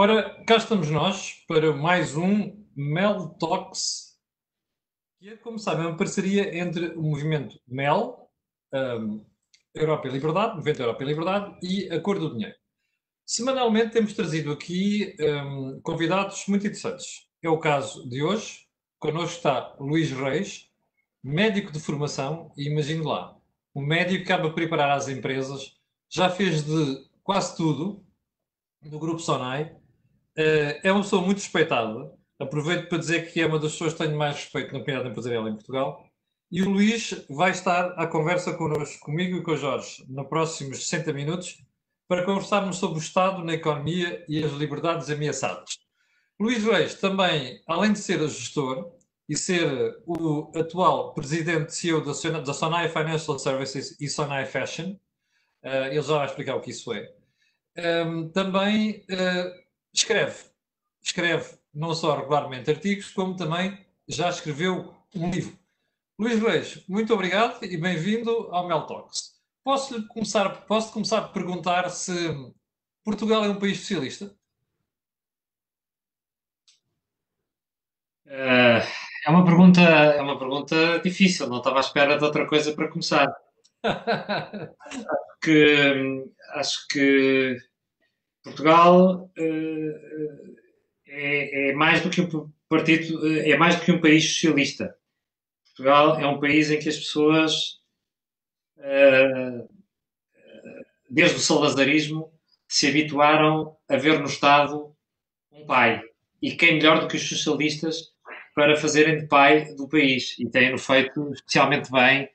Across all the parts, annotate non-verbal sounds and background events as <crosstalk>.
Ora, cá estamos nós para mais um Mel Talks, que é, como sabem, uma parceria entre o movimento MEL, um, Europa e Liberdade, Movimento Europa e Liberdade e a Cor do Dinheiro. Semanalmente temos trazido aqui um, convidados muito interessantes. É o caso de hoje. Connosco está Luís Reis, médico de formação, e imagine lá, o médico que acaba de preparar as empresas, já fez de quase tudo no Grupo Sonai, é uma pessoa muito respeitada. Aproveito para dizer que é uma das pessoas que tenho mais respeito na comunidade empresarial em Portugal. E o Luís vai estar à conversa connosco, comigo e com o Jorge, nos próximos 60 minutos, para conversarmos sobre o Estado na economia e as liberdades ameaçadas. Luís Reis também, além de ser gestor e ser o atual presidente CEO da Sonai Financial Services e Sonai Fashion, uh, ele já vai explicar o que isso é, ehm, também uh, escreve. Escreve não só regularmente artigos, como também já escreveu um livro. Luís Reis, muito obrigado e bem-vindo ao Mel Talks. Posso começar, posso começar a perguntar se Portugal é um país socialista? Uh, é uma pergunta, é uma pergunta difícil. Não estava à espera de outra coisa para começar. <laughs> que acho que Portugal uh, é, é, mais do que um partido, é mais do que um país socialista. Portugal é um país em que as pessoas, desde o salazarismo, se habituaram a ver no Estado um pai. E quem melhor do que os socialistas para fazerem de pai do país. E têm-no feito especialmente bem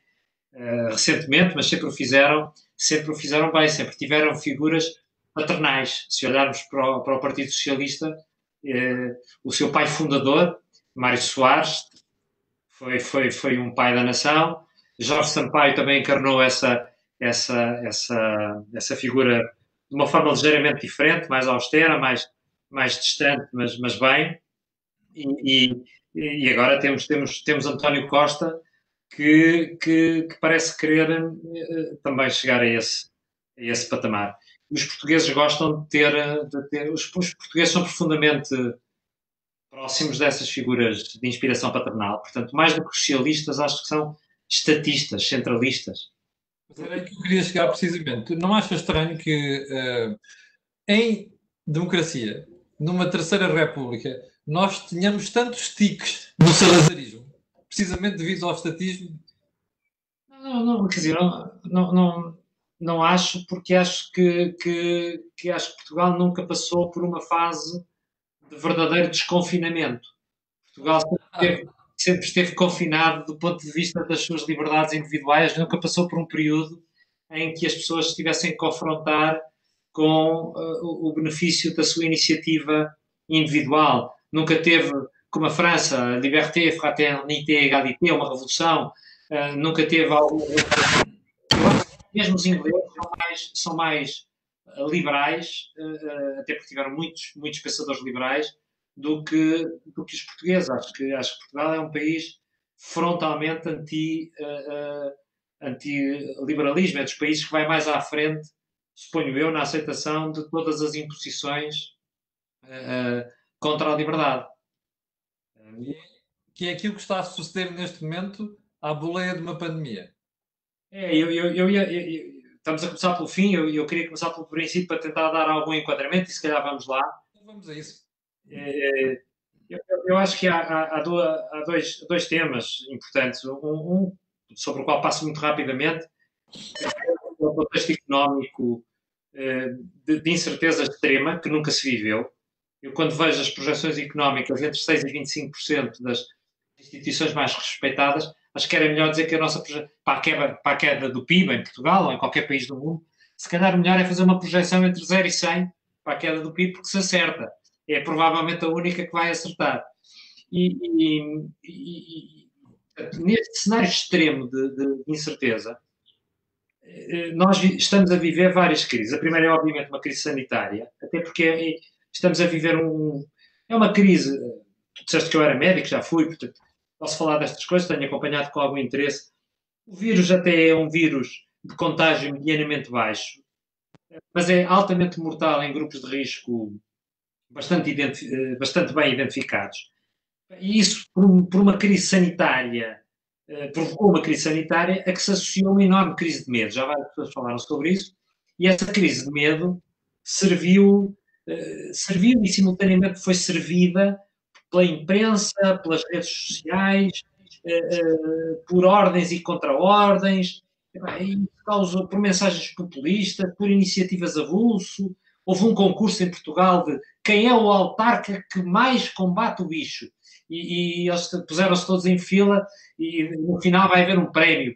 recentemente, mas sempre o fizeram, sempre o fizeram bem, sempre tiveram figuras paternais. Se olharmos para o, para o Partido Socialista, uh, o seu pai fundador, Mário Soares, foi, foi, foi um pai da nação. Jorge Sampaio também encarnou essa, essa, essa, essa figura de uma forma ligeiramente diferente, mais austera, mais, mais distante, mas, mas bem. E, e, e agora temos, temos, temos António Costa, que, que, que parece querer uh, também chegar a esse, a esse patamar. Os portugueses gostam de ter, de ter os, os, portugueses são profundamente próximos dessas figuras de inspiração paternal. Portanto, mais do que socialistas, acho que são estatistas, centralistas. Mas era aí que eu queria chegar precisamente. Não acha estranho que uh, em democracia, numa terceira república, nós tenhamos tantos tiques no salazarismo, precisamente devido ao estatismo? Não, não, quer dizer, não, não, não, não acho, porque acho que, que, que, acho que Portugal nunca passou por uma fase de verdadeiro desconfinamento. Portugal sempre esteve, sempre esteve confinado do ponto de vista das suas liberdades individuais, nunca passou por um período em que as pessoas estivessem a confrontar com uh, o benefício da sua iniciativa individual nunca teve, como a França, liberté, fraternité, égalité, uma revolução, uh, nunca teve algo. Mesmo os ingleses são mais, são mais uh, liberais, uh, até porque tiveram muitos, muitos pensadores liberais, do que, do que os portugueses. Acho que, acho que Portugal é um país frontalmente anti, anti-liberalismo, é dos países que vai mais à frente, suponho eu, na aceitação de todas as imposições contra a liberdade. Que é aquilo que está a suceder neste momento à boleia de uma pandemia. É, eu, eu, eu, eu estamos a começar pelo fim, eu, eu queria começar pelo princípio para tentar dar algum enquadramento e se calhar vamos lá. Então vamos a isso. É, eu, eu, acho que há, há, há, dois, dois temas importantes. Um, um, sobre o qual passo muito rapidamente, é o contexto económico é, de, de incerteza extrema que nunca se viveu eu quando vejo as projeções económicas entre 6% e 25% das instituições mais respeitadas, acho que era melhor dizer que a nossa para a, queda, para a queda do PIB em Portugal ou em qualquer país do mundo, se calhar melhor é fazer uma projeção entre 0 e 100 para a queda do PIB, porque se acerta. É provavelmente a única que vai acertar. E, e, e, e neste cenário extremo de, de, incerteza, eh, nós estamos a viver várias crises. A primeira é, obviamente, uma crise sanitária, até porque é, estamos a viver um. É uma crise. Tu disseste que eu era médico, já fui, portanto, posso falar destas coisas, tenho acompanhado com algum interesse. O vírus até é um vírus de contágio medianamente baixo, mas é altamente mortal em grupos de risco bastante, eh, bastante bem identificados. E isso, por, por uma crise sanitária, eh, provocou uma crise sanitária a que se associou uma enorme crise de medo. Já várias pessoas falaram sobre isso. E essa crise de medo serviu, serviu e simultaneamente foi servida pela imprensa, pelas redes sociais, por ordens e contra-ordens, por mensagens populistas, por iniciativas avulso. Houve um concurso em Portugal de quem é o autarca que mais combate o bicho. E, e eles puseram-se todos em fila e no final vai haver um prémio.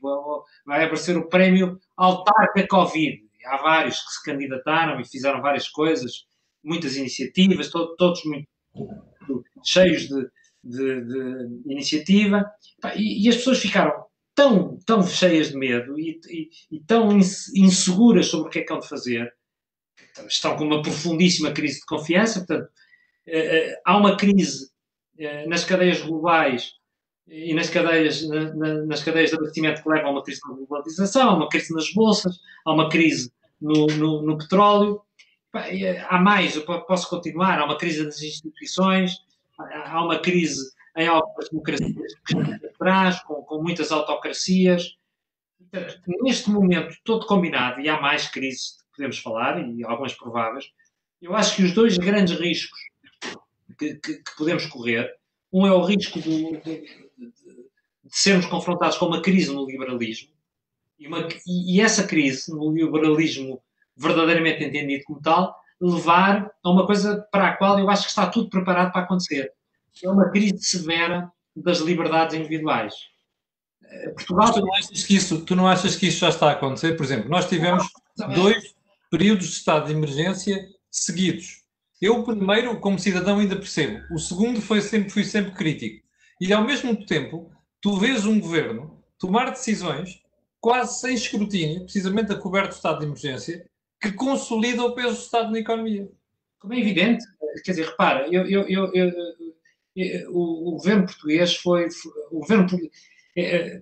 Vai aparecer o prémio Autarca Covid. Há vários que se candidataram e fizeram várias coisas, muitas iniciativas, todos, todos muito cheios de, de, de iniciativa. E, e, as pessoas ficaram tão, tão cheias de medo e, e, e tão inseguras sobre o que é que hão de fazer, estão com uma profundíssima crise de confiança. Portanto, eh, eh, há uma crise eh, nas cadeias globais e nas cadeias, nas cadeias de abastecimento que levam a uma crise de globalização, há uma crise nas bolsas, há uma crise no, no, no petróleo. Há mais, eu posso continuar, há uma crise nas instituições, há uma crise em algumas democracias atrás, com, com muitas autocracias. Neste momento, todo combinado, e há mais crises que podemos falar, e algumas prováveis, eu acho que os dois grandes riscos que, que, que podemos correr, um é o risco de, de, de, sermos confrontados com uma crise no liberalismo, e, uma, e, essa crise no liberalismo verdadeiramente entendido como tal, levar a uma coisa para a qual eu acho que está tudo preparado para acontecer, é uma crise severa das liberdades individuais. Eh, Portugal... tu, não achas que isso, tu não achas que isso já está a acontecer? Por exemplo, nós tivemos dois períodos de estado de emergência seguidos. Eu, primeiro, como cidadão, ainda percebo. O segundo foi sempre, fui sempre crítico. E, ao mesmo tempo, tu vês um governo tomar decisões quase sem escrutínio, precisamente a coberto do estado de emergência, que consolida o peso do Estado na economia. Como é evidente, quer dizer, repara, eu, eu, eu, eu o, o, governo português foi, o governo é, é,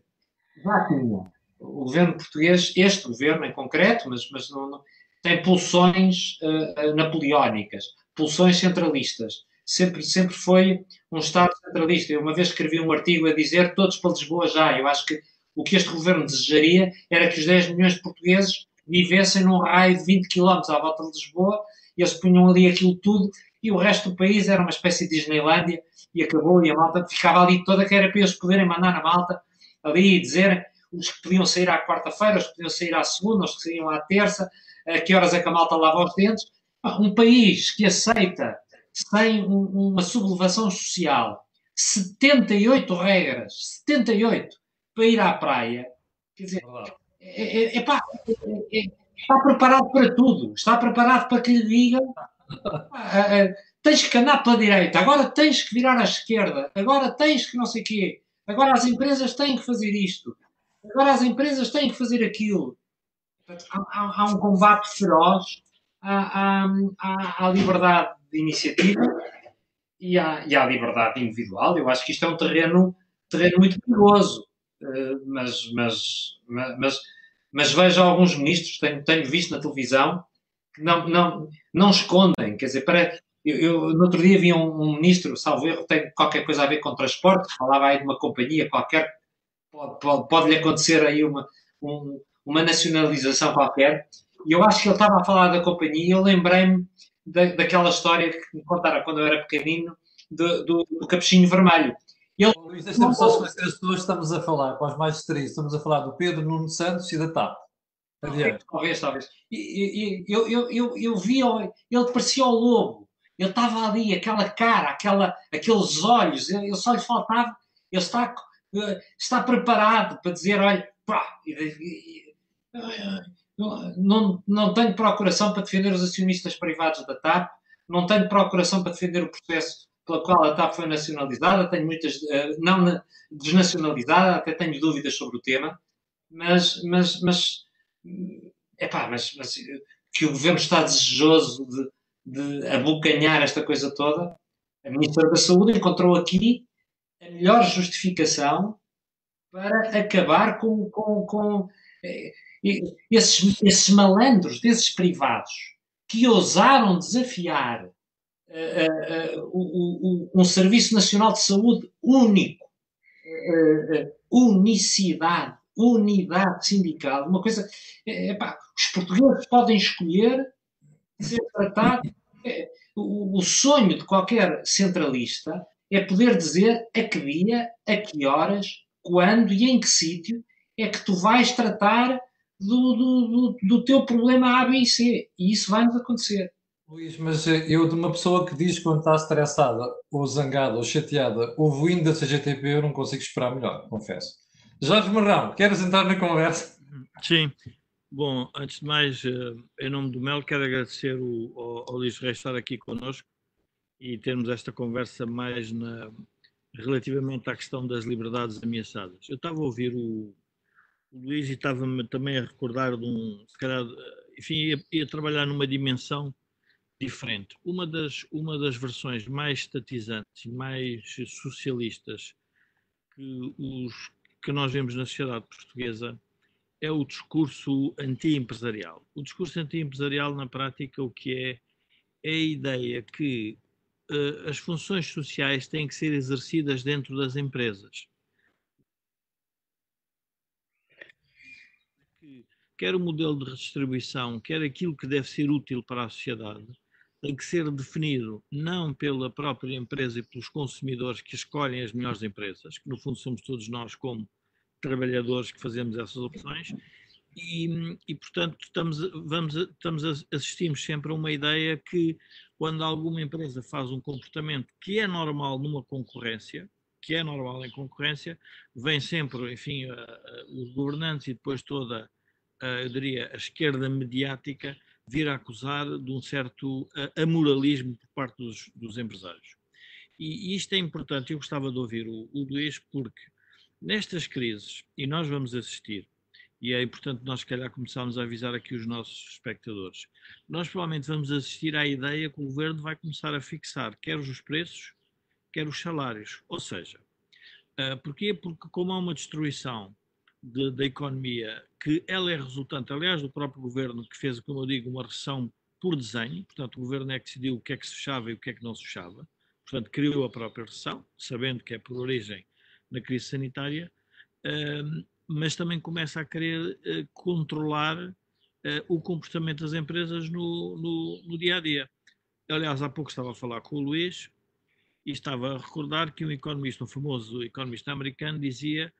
o governo português, este governo em concreto, mas, mas não, não, tem pulsões uh, napoleónicas, pulsões centralistas. Sempre, sempre foi um Estado centralista. Eu uma vez escrevi um artigo a dizer todos para Lisboa já. Eu acho que o que este governo desejaria era que os 10 milhões de portugueses vivessem num raio de 20 km à volta de Lisboa, eles punham ali aquilo tudo, e o resto do país era uma espécie de Disneylandia, e acabou, e a malta ficava ali toda, que era para eles poderem mandar na malta ali e dizerem os que podiam sair à quarta-feira, os que podiam sair à segunda, os que saíam à terça, a que horas é que a malta lava os dentes. Um país que aceita, sem uma sublevação social, 78 regras, 78, para ir à praia, quer dizer, é, é, é, pá, é, é, está preparado para tudo, está preparado para que lhe digam tens que andar pela direita, agora tens que virar à esquerda, agora tens que não sei o quê, agora as empresas têm que fazer isto, agora as empresas têm que fazer aquilo. Há, há, há um combate feroz à, à, à, liberdade de iniciativa e à, e à liberdade individual. Eu acho que isto é um terreno, terreno muito perigoso, mas, mas, mas, mas, vejo alguns ministros, tenho, tenho visto na televisão, que não, não, não escondem, quer dizer, para, eu, eu, no outro dia vi um, um, ministro, salvo erro, tem qualquer coisa a ver com transporte, falava aí de uma companhia qualquer, pode, pode, pode lhe acontecer aí uma, um, uma nacionalização qualquer, e eu acho que ele estava a falar da companhia e eu lembrei-me da, daquela história que me contaram quando eu era pequenino, do, do, do capuchinho vermelho. Ele... Luís, deixa-me só esclarecer as pessoas estamos a falar, para os mais distraídos, estamos a falar do Pedro Nuno Santos e da TAP. Adiante. Talvez, talvez. E, e, eu, eu, eu, eu vi, ele parecia o lobo, ele estava ali, aquela cara, aquela, aqueles olhos, ele, só lhe faltava, ele está, eh, está preparado para dizer, olha, pá, não, não tenho procuração para defender os acionistas privados da TAP, não tenho procuração para defender o processo pela qual a TAP foi nacionalizada, tenho muitas, eh, não desnacionalizada, até tenho dúvidas sobre o tema, mas, mas, mas, epá, mas, mas que o governo está desejoso de, de abocanhar esta coisa toda, a Ministra da Saúde encontrou aqui a melhor justificação para acabar com, com, com eh, esses, esses malandros desses privados que ousaram desafiar um Serviço Nacional de Saúde único, unicidade, unidade sindical, uma coisa. Epá, os portugueses podem escolher ser tratados. O, o sonho de qualquer centralista é poder dizer a que dia, a que horas, quando e em que sítio é que tu vais tratar do, do, do, do teu problema A, B e C. E isso vai-nos acontecer. Luís, mas eu de uma pessoa que diz quando está estressada, ou zangada, ou chateada, ouve o hino da CGTP, eu não consigo esperar melhor, confesso. Jorge Marrão, queres entrar na conversa? Sim. Bom, antes de mais, eh, em nome do Mel, quero agradecer o, ao, ao Luís Reis estar aqui connosco e termos esta conversa mais na, relativamente à questão das liberdades ameaçadas. Eu estava a ouvir o, o Luís e estava-me também a recordar de um, se calhar, enfim, ia, ia, trabalhar numa dimensão diferente. Uma das, uma das versões mais estatizantes e mais socialistas que, os, que nós vemos na sociedade portuguesa é o discurso anti-empresarial. O discurso anti-empresarial, na prática, o que é? É a ideia que uh, as funções sociais têm que ser exercidas dentro das empresas. Quer o modelo de redistribuição, quer aquilo que deve ser útil para a sociedade, tem que ser definido não pela própria empresa e pelos consumidores que escolhem as melhores empresas, que no fundo somos todos nós como trabalhadores que fazemos essas opções, e, e, portanto estamos, vamos, estamos assistimos sempre a uma ideia que quando alguma empresa faz um comportamento que é normal numa concorrência, que é normal em concorrência, vem sempre, enfim, os governantes e depois toda, eu diria, a esquerda mediática vir a acusar de um certo amoralismo por parte dos, dos empresários. E, isto é importante, eu gostava de ouvir o, o Luís, porque nestas crises, e nós vamos assistir, e é importante nós, se calhar, começarmos a avisar aqui os nossos espectadores. Nós provavelmente vamos assistir à ideia que o governo vai começar a fixar quer os preços, quer os salários. Ou seja, uh, porquê? Porque como há uma destruição de, da economia, que ela é resultante, aliás, do próprio governo que fez, como eu digo, uma recessão por desenho, portanto, o governo é que decidiu o que é que se fechava e o que é que não se fechava, portanto, criou a própria recessão, sabendo que é por origem na crise sanitária, mas também começa a querer uh, controlar uh, o comportamento das empresas no, no, no, dia a dia. Aliás, há pouco estava a falar com o Luís e estava a recordar que um economista, um famoso economista americano, dizia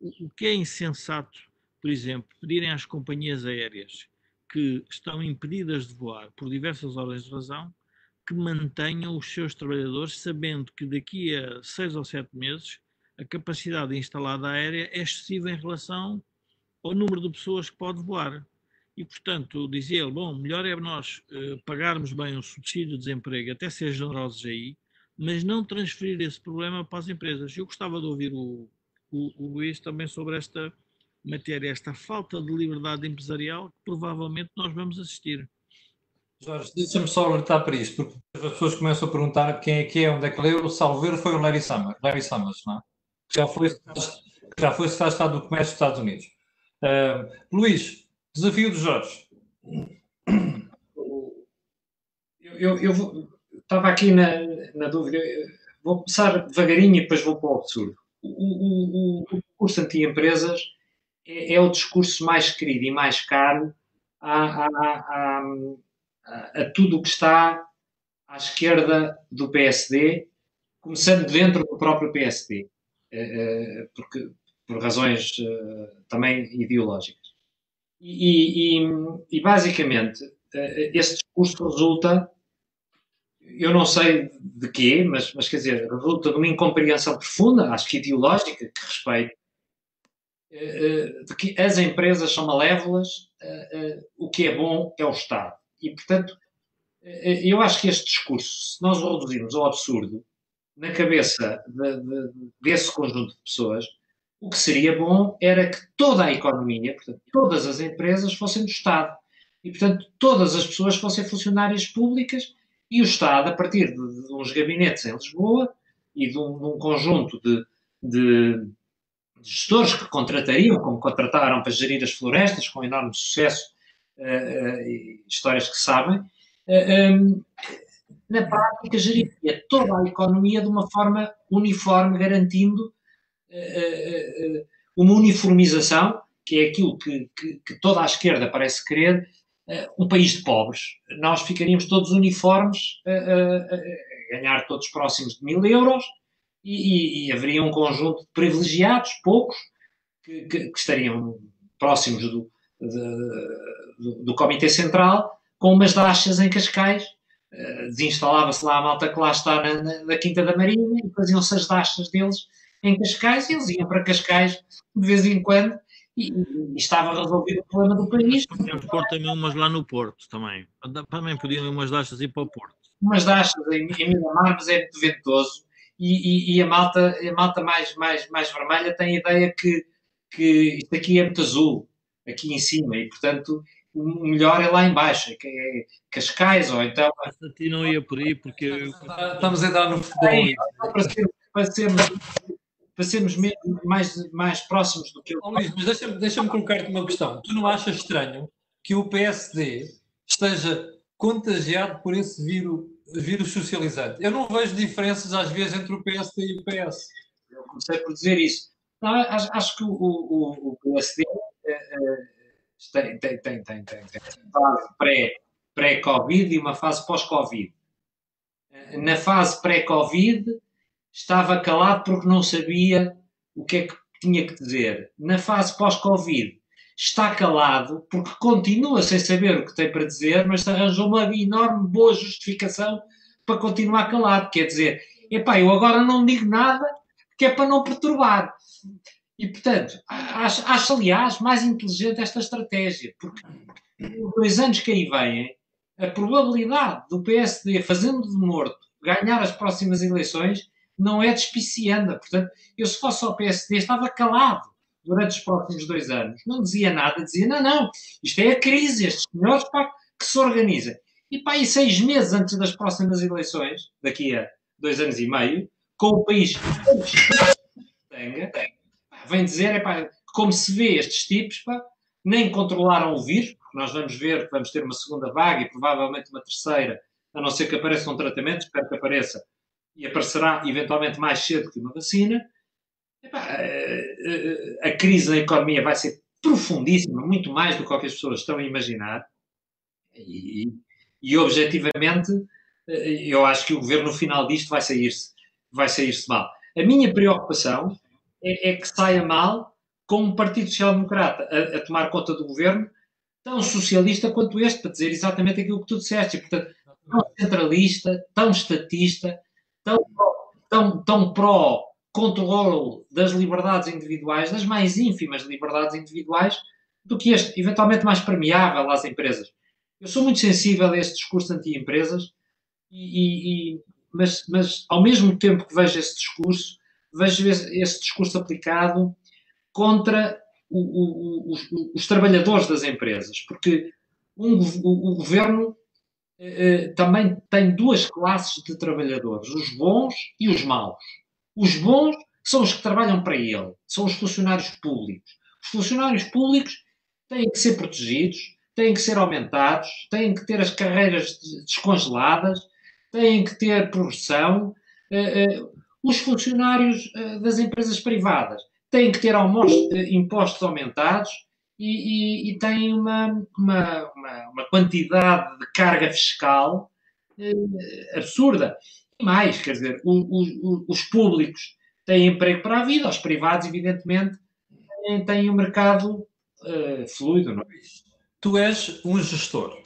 o que é insensato, por exemplo, pedirem às companhias aéreas que estão impedidas de voar por diversas ordens de razão que mantenham os seus trabalhadores, sabendo que daqui a seis ou sete meses a capacidade instalada aérea é excessiva em relação ao número de pessoas que pode voar. E, portanto, dizia ele, bom, melhor é nós uh, pagarmos bem o subsídio de desemprego, até ser generosos aí, mas não transferir esse problema para as empresas. Eu gostava de ouvir o, o, o Luís também sobre esta matéria, esta falta de liberdade empresarial que provavelmente nós vamos assistir. Jorge, deixa-me só alertar para isto, porque as pessoas começam a perguntar quem é que é, onde é que leu, o Salveiro foi o Larry Summers, Larry Summers não é? já foi, já foi secretário de Estado do Comércio dos Estados Unidos. Uh, Luís, desafio dos Jorge. Eu, eu, eu estava aqui na, na, dúvida, vou começar devagarinho e depois vou para o absurdo. O, o, o, o discurso anti-empresas é, é, o discurso mais querido e mais caro a, a, a, a, tudo o que está à esquerda do PSD, começando dentro do próprio PSD. Eh, eh, porque, por razões eh, também ideológicas. E, e, e, basicamente, esse discurso resulta, eu não sei de quê, mas, mas quer dizer, resulta de uma incompreensão profunda, acho que ideológica, que respeito, de que as empresas são malévolas, o que é bom é o Estado. E, portanto, eu acho que este discurso, se nós o reduzirmos ao absurdo, na cabeça de, de, desse conjunto de pessoas, o que seria bom era que toda a economia, portanto, todas as empresas fossem do Estado. E, portanto, todas as pessoas fossem funcionárias públicas e o Estado, a partir de, de uns gabinetes em Lisboa e de um, um conjunto de, gestores que contratariam, como contrataram para gerir as florestas, com enorme sucesso, uh, histórias que sabem, um, na prática geriria toda a economia de uma forma uniforme, garantindo uma uniformização, que é aquilo que, que, que, toda a esquerda parece querer, um país de pobres. Nós ficaríamos todos uniformes, a ganhar todos próximos de mil euros, e, e, e haveria um conjunto de privilegiados, poucos, que, que, que estariam próximos do, de, do, do, Comitê Central, com umas dachas em Cascais. Uh, Desinstalava-se lá a malta que lá está na, na, na Quinta da Marinha e faziam-se as dachas deles em Cascais e eles iam para Cascais de vez em quando e, e estava resolvido o problema do país. Podíamos pôr também umas lá no Porto também. Também podiam umas dachas ir para o Porto. Umas dachas em, em Miramar, mas é muito ventoso e, e, e, a malta, a malta mais, mais, mais vermelha tem a ideia que, que isto aqui é muito azul, aqui em cima, e portanto o melhor é lá embaixo, que é Cascais ou então. A ti não ia por aí porque. Estamos a entrar no futebol. É, para, ser, para, sermos, para sermos mais, mais próximos do que eu. Oh, Luís, mas deixa-me deixa colocar-te uma questão. Tu não achas estranho que o PSD esteja contagiado por esse vírus vírus socializante. Eu não vejo diferenças às vezes entre o PSD e o PS. Eu comecei por dizer isso. Não, acho, acho, que o, o, o PSD uh, uh, tem, tem, tem, tem, tem, tem fase pré-Covid e uma fase pós-Covid. Uh, na fase pré-Covid estava calado porque não sabia o que é que tinha que dizer. Na fase pós-Covid está calado porque continua sem saber o que tem para dizer, mas arranjou uma enorme boa justificação para continuar calado. Quer dizer, epá, eu agora não digo nada que é para não perturbar. E, portanto, acho, acho aliás mais inteligente esta estratégia, porque nos dois anos que aí vêm, a probabilidade do PSD, fazendo de morto, ganhar as próximas eleições não é despicianda. Portanto, eu se fosse ao PSD estava calado durante os próximos dois anos. Não dizia nada, dizia, não, não, isto é a crise, estes senhores pá, que se organizam. E pá, e seis meses antes das próximas eleições, daqui a dois anos e meio, com o país vem dizer, é pá, como se vê estes tipos, pá, nem controlaram o vírus, porque nós vamos ver que vamos ter uma segunda vaga e provavelmente uma terceira, a não ser que apareça um tratamento, espero que apareça, e aparecerá eventualmente mais cedo que uma vacina, a crise da economia vai ser profundíssima, muito mais do que as pessoas estão a imaginar. E, e objetivamente, eh, eu acho que o governo, no final disto, vai sair-se vai sair mal. A minha preocupação é, é, que saia mal com um Partido Social Democrata a, a, tomar conta do governo, tão socialista quanto este, para dizer exatamente aquilo que tu disseste. E, portanto, tão centralista, tão estatista, tão, tão, tão pró controle das liberdades individuais, das mais ínfimas liberdades individuais, do que este, eventualmente mais permeável às empresas. Eu sou muito sensível a esse discurso anti-empresas, e, e, mas, mas ao mesmo tempo que vejo esse discurso, vejo esse, esse discurso aplicado contra o, o, os, os, trabalhadores das empresas, porque um, o, o, governo eh, eh, também tem duas classes de trabalhadores, os bons e os maus. Os bons são os que trabalham para ele, são os funcionários públicos. Os funcionários públicos têm que ser protegidos, têm que ser aumentados, têm que ter as carreiras descongeladas, têm que ter progressão. Eh, eh, os funcionários eh, das empresas privadas têm que ter impostos aumentados e, e, e têm uma, uma, uma, uma, quantidade de carga fiscal absurda mais, quer dizer, o, o, os públicos têm emprego para a vida, os privados, evidentemente, têm, um mercado uh, fluido. Não é? Tu és um gestor.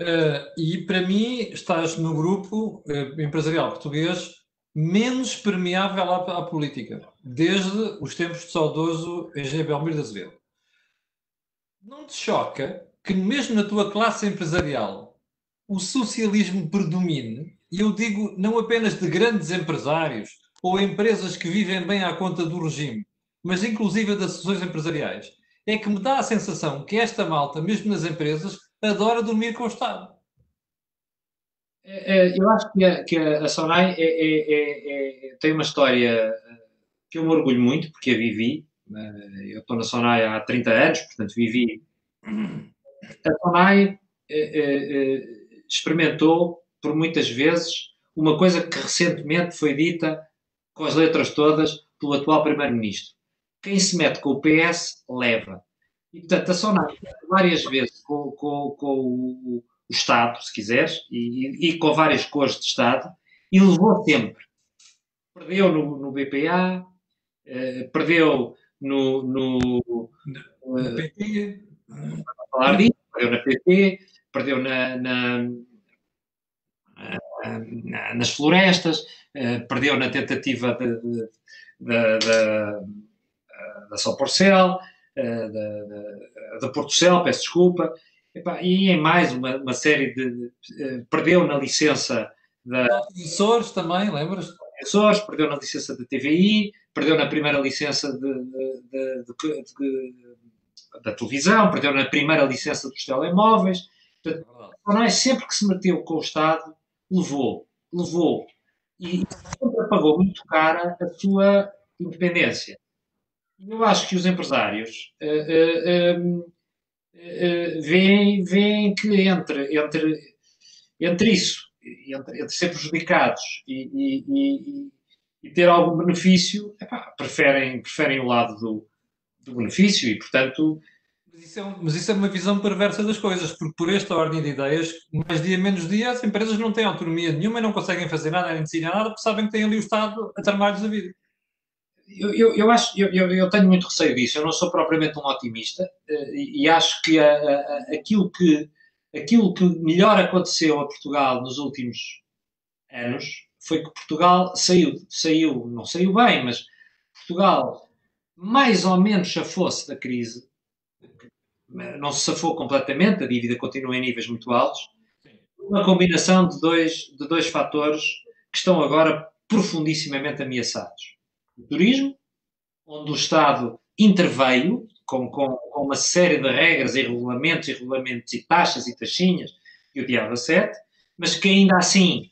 Uh, e para mim estás no grupo uh, empresarial português menos permeável à, à, política, desde os tempos de saudoso Eugênio Belmiro de Azevedo. Não te choca que mesmo na tua classe empresarial o socialismo predomine e eu digo não apenas de grandes empresários ou empresas que vivem bem à conta do regime, mas inclusive das associações empresariais, é que me dá a sensação que esta malta, mesmo nas empresas, adora dormir com o Estado. É, é, eu acho que a, que a Sonai é, é, é, tem uma história que eu me orgulho muito, porque a vivi. Eu estou na Sonai há 30 anos, portanto vivi. <clears throat> A Sonai experimentou por muitas vezes, uma coisa que recentemente foi dita com as letras todas pelo atual Primeiro-Ministro. Quem se mete com o PS, leva. E, portanto, a Sonai, várias vezes com, com, com o, o, Estado, se quiseres, e, e, com várias cores de Estado, e levou sempre. Perdeu no, no BPA, eh, perdeu no. no na PT. falar disso, perdeu na PT, perdeu na, na, na nas florestas, eh, perdeu na tentativa de, de, de, de da São Porcel, eh, da, da Porto Cel, peço desculpa, e em mais uma, uma série de, de, Perdeu na licença da. Açores também, lembras? Açores, perdeu na licença da TVI, perdeu na primeira licença de, da televisão, perdeu na primeira licença dos telemóveis. Portanto, é sempre que se meteu com o Estado, levou, levou. E sempre pagou muito cara a sua independência. Eu acho que os empresários uh, uh, uh, veem, veem que entre, entre, entre isso, entre, entre ser prejudicados e, e, e, e ter algum benefício, epá, preferem, preferem o lado do, do benefício e, portanto, mas isso, é mas isso, é uma visão perversa das coisas, porque por esta ordem de ideias, mais dia menos dia, as empresas não têm autonomia nenhuma e não conseguem fazer nada, nem decidir nada, porque sabem que têm ali o Estado a tramar-lhes a vida eu, eu, eu, acho, eu, eu, tenho muito receio disso. Eu não sou propriamente um otimista eh, e, acho que a, a, aquilo que aquilo que melhor aconteceu a Portugal nos últimos anos foi que Portugal saiu, saiu, não saiu bem, mas Portugal mais ou menos chafou-se da crise. Não se safou completamente, a dívida continua em níveis muito altos. Uma combinação de dois, de dois fatores que estão agora profundissimamente ameaçados o turismo, onde o Estado interveio com, com, com, uma série de regras e regulamentos e regulamentos e taxas e taxinhas e o diabo a sete, mas que ainda assim,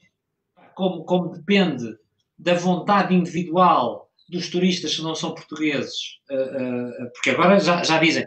como, como depende da vontade individual dos turistas que não são portugueses, uh, uh, porque agora já, já dizem,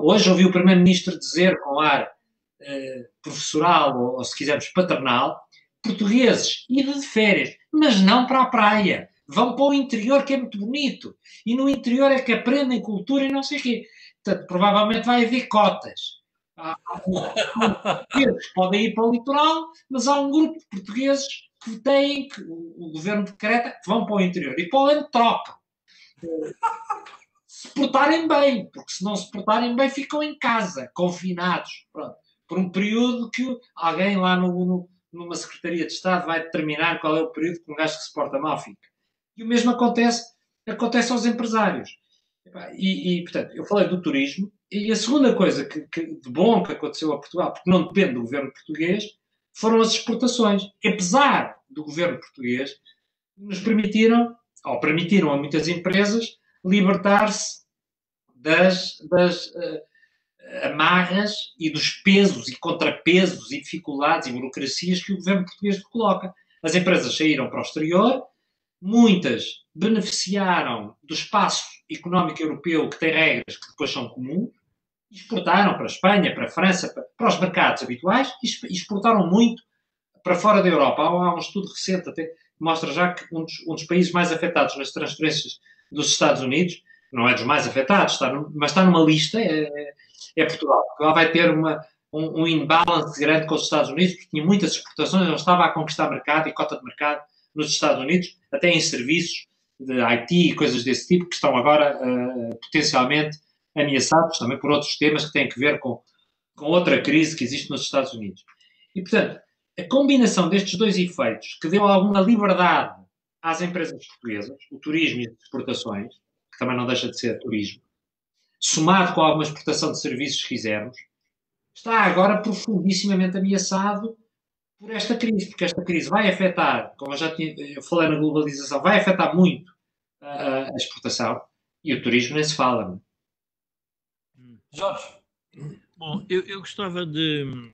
hoje ouvi o Primeiro-Ministro dizer com ar uh, professoral ou, ou, se quisermos, paternal, portugueses, e de férias, mas não para a praia vão para o interior que é muito bonito. E no interior é que aprendem cultura e não sei o quê. Portanto, provavelmente vai haver cotas. Há, há portugueses podem ir para o litoral, mas há um grupo de portugueses que têm, que o, o governo decreta, que vão para o interior. E para o ano trocam. Se portarem bem, porque se não se portarem bem, ficam em casa, confinados. Pronto. Por um período que alguém lá no, no, numa Secretaria de Estado vai determinar qual é o período que um gajo que se porta mal fica. E o mesmo acontece, acontece aos empresários. E, e, portanto, eu falei do turismo, e a segunda coisa que, que, de bom que aconteceu a Portugal, porque não depende do governo português, foram as exportações. Que, apesar do governo português, nos permitiram, ou permitiram a muitas empresas, libertar-se das, das uh, amarras e dos pesos e contrapesos e dificuldades e burocracias que o governo português coloca. As empresas saíram para o exterior, Muitas beneficiaram do espaço económico europeu que tem regras que depois são comuns, exportaram para a Espanha, para a França, para, os mercados habituais e exportaram muito para fora da Europa. Há, há um estudo recente até que mostra já que um dos, um dos, países mais afetados nas transferências dos Estados Unidos, não é dos mais afetados, está mas está numa lista, é, é Portugal. Portugal vai ter uma, um, um imbalance grande com os Estados Unidos, porque tinha muitas exportações, ele estava a conquistar mercado e cota de mercado nos Estados Unidos, até em serviços de IT e coisas desse tipo, que estão agora uh, potencialmente ameaçados também por outros temas que têm a ver com, com outra crise que existe nos Estados Unidos. E, portanto, a combinação destes dois efeitos, que deu alguma liberdade às empresas portuguesas, o turismo e as exportações, que também não deixa de ser turismo, somado com alguma exportação de serviços, se quisermos, está agora profundissimamente ameaçado por esta crise, porque esta crise vai afetar, como eu já tinha, eu falei na globalização, vai afetar muito a, a exportação e o turismo nem se fala. É? Jorge. Bom, eu, eu, gostava de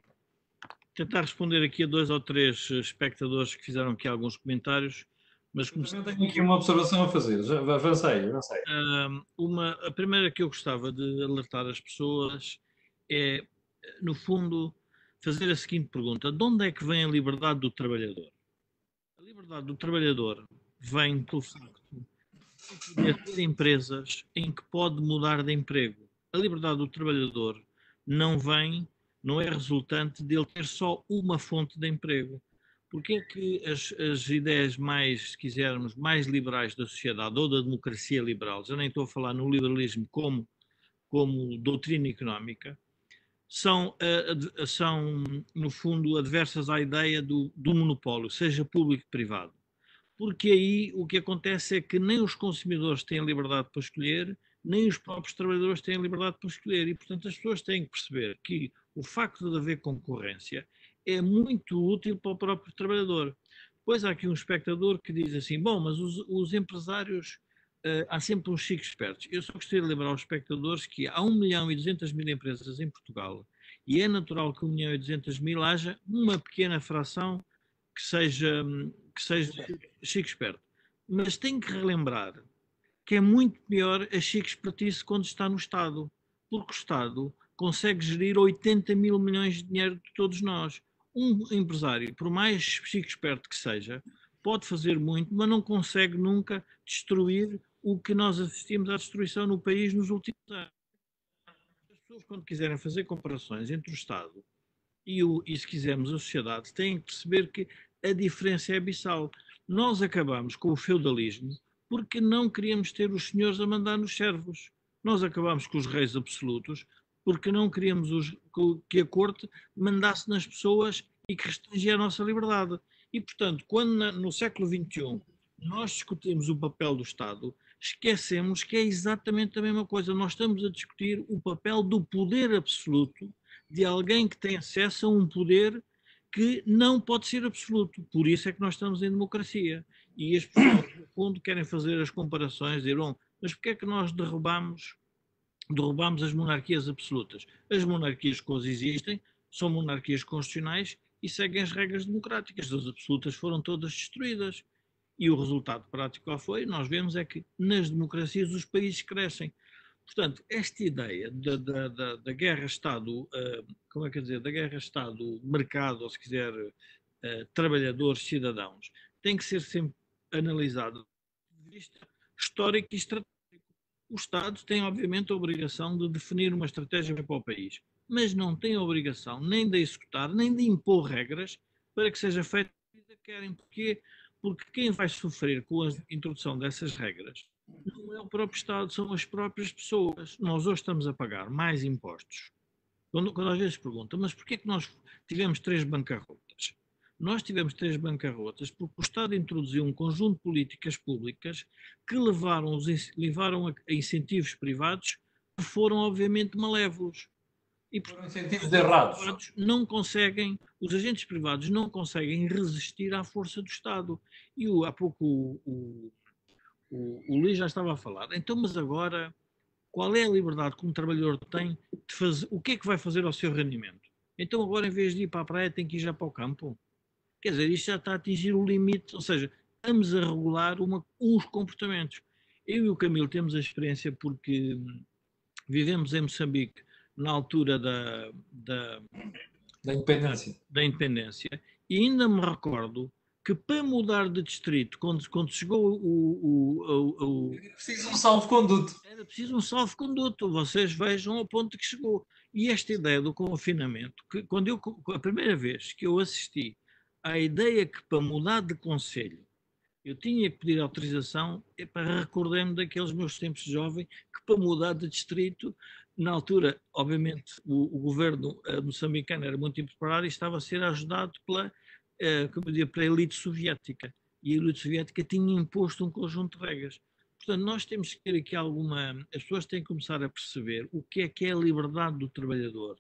tentar responder aqui a dois ou três espectadores que fizeram aqui alguns comentários. Mas comecei... Eu tenho aqui uma observação a fazer, já avancei, avancei. Uma, a primeira que eu gostava de alertar as pessoas é, no fundo, fazer a seguinte pergunta: de onde é que vem a liberdade do trabalhador? A liberdade do trabalhador vem pelo facto de ter empresas em que pode mudar de emprego. A liberdade do trabalhador não vem, não é resultante dele ter só uma fonte de emprego. Porque é que as, as, ideias mais, se quisermos, mais liberais da sociedade ou da democracia liberal, já nem estou a falar no liberalismo como, como doutrina económica, são, uh, são, no fundo, adversas à ideia do, do monopólio, seja público ou privado. Porque aí o que acontece é que nem os consumidores têm liberdade para escolher, nem os próprios trabalhadores têm liberdade para escolher. E, portanto, as pessoas têm que perceber que o facto de haver concorrência é muito útil para o próprio trabalhador. Depois há aqui um espectador que diz assim: bom, mas os, os empresários, uh, há sempre uns chicos espertos. Eu só gostaria de lembrar aos espectadores que há 1 milhão e 200 mil empresas em Portugal e é natural que 1 milhão e 200 mil haja uma pequena fração que seja, que seja chico esperto. Mas tem que relembrar que é muito pior a chico espertice quando está no Estado, porque o Estado consegue gerir 80 mil milhões de dinheiro de todos nós um empresário, por mais chico esperto que seja, pode fazer muito, mas não consegue nunca destruir o que nós assistimos à destruição no país nos últimos anos. As pessoas, quando quiserem fazer comparações entre o Estado e, o, e se quisermos, a sociedade, têm que perceber que a diferença é abissal. Nós acabamos com o feudalismo porque não queríamos ter os senhores a mandar nos servos. Nós acabamos com os reis absolutos porque não queríamos os, que a corte mandasse nas pessoas e que restringia a nossa liberdade. E, portanto, quando na, no século XXI nós discutimos o papel do Estado, esquecemos que é exatamente a mesma coisa. Nós estamos a discutir o papel do poder absoluto de alguém que tem acesso a um poder que não pode ser absoluto. Por isso é que nós estamos em democracia. E as pessoas, no fundo, querem fazer as comparações, dizer, bom, mas porquê é que nós derrubamos derrubamos as monarquias absolutas. As monarquias coexistem, são monarquias constitucionais e seguem as regras democráticas. As absolutas foram todas destruídas. E o resultado prático qual foi? Nós vemos é que nas democracias os países crescem. Portanto, esta ideia da, da, da, da guerra-Estado, uh, como é que dizer, da guerra-Estado-mercado, ou se quiser, uh, trabalhadores-cidadãos, tem que ser sempre analisado de vista histórico e estratégico o Estado tem, obviamente, a obrigação de definir uma estratégia para o país, mas não tem a obrigação nem de executar, nem de impor regras para que seja feita querem. Porquê? Porque quem vai sofrer com a introdução dessas regras não é o próprio Estado, são as próprias pessoas. Nós hoje estamos a pagar mais impostos. Quando, quando às vezes perguntam, mas porquê é que nós tivemos três bancarrotas? Nós tivemos três bancarrotas porque o Estado introduziu um conjunto de políticas públicas que levaram, os, levaram a, incentivos privados que foram obviamente malévolos. E foram incentivos errados. Não conseguem, os agentes privados não conseguem resistir à força do Estado. E o, há pouco o, o, o, o Luís já estava a falar. Então, mas agora, qual é a liberdade que um trabalhador tem de fazer, o que é que vai fazer ao seu rendimento? Então agora, em vez de ir para a praia, tem que ir já para o campo? Quer dizer, isto já está a atingir o limite, ou seja, estamos a regular uma, uns comportamentos. Eu e o Camilo temos a experiência porque vivemos em Moçambique na altura da, da, da independência. Da, da independência e ainda me recordo que para mudar de distrito, quando, quando chegou o. o, o, o era preciso um salvo-conduto. Era preciso um salvo-conduto. Vocês vejam ao ponto que chegou. E esta ideia do confinamento, que quando eu, a primeira vez que eu assisti a ideia que para mudar de conselho eu tinha que pedir autorização é para recordar-me daqueles meus tempos de jovem que para mudar de distrito, na altura, obviamente, o, o governo uh, moçambicano era muito impreparado e estava a ser ajudado pela, uh, como eu diria, pela elite soviética. E a elite soviética tinha imposto um conjunto de regras. Portanto, nós temos que ter aqui alguma. As pessoas têm que começar a perceber o que é que é a liberdade do trabalhador.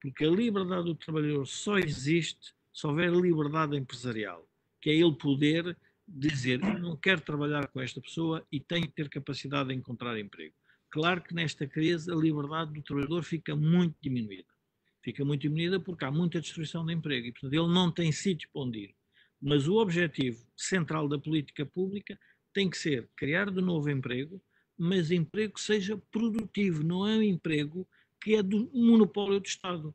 Porque a liberdade do trabalhador só existe se houver liberdade empresarial, que é ele poder dizer eu não quero trabalhar com esta pessoa e tenho que ter capacidade de encontrar emprego. Claro que nesta crise a liberdade do trabalhador fica muito diminuída. Fica muito diminuída porque há muita destruição de emprego e, portanto, ele não tem sítio para onde ir. Mas o objetivo central da política pública tem que ser criar de novo emprego, mas emprego que seja produtivo, não é um emprego que é do monopólio do Estado.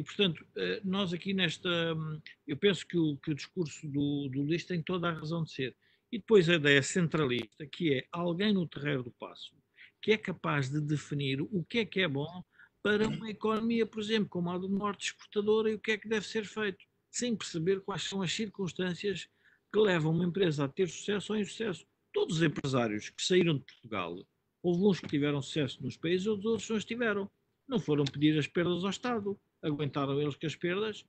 E, portanto, eh, nós aqui nesta. Hum, eu penso que o, que o discurso do, do Luís tem toda a razão de ser. E depois a ideia centralista, que é alguém no terreiro do passo, que é capaz de definir o que é que é bom para uma economia, por exemplo, como a do Norte exportadora e o que é que deve ser feito, sem perceber quais são as circunstâncias que levam uma empresa a ter sucesso ou insucesso. Todos os empresários que saíram de Portugal, houve uns que tiveram sucesso nos países, outros não tiveram. Não foram pedir as perdas ao Estado, aguentaram eles com as perdas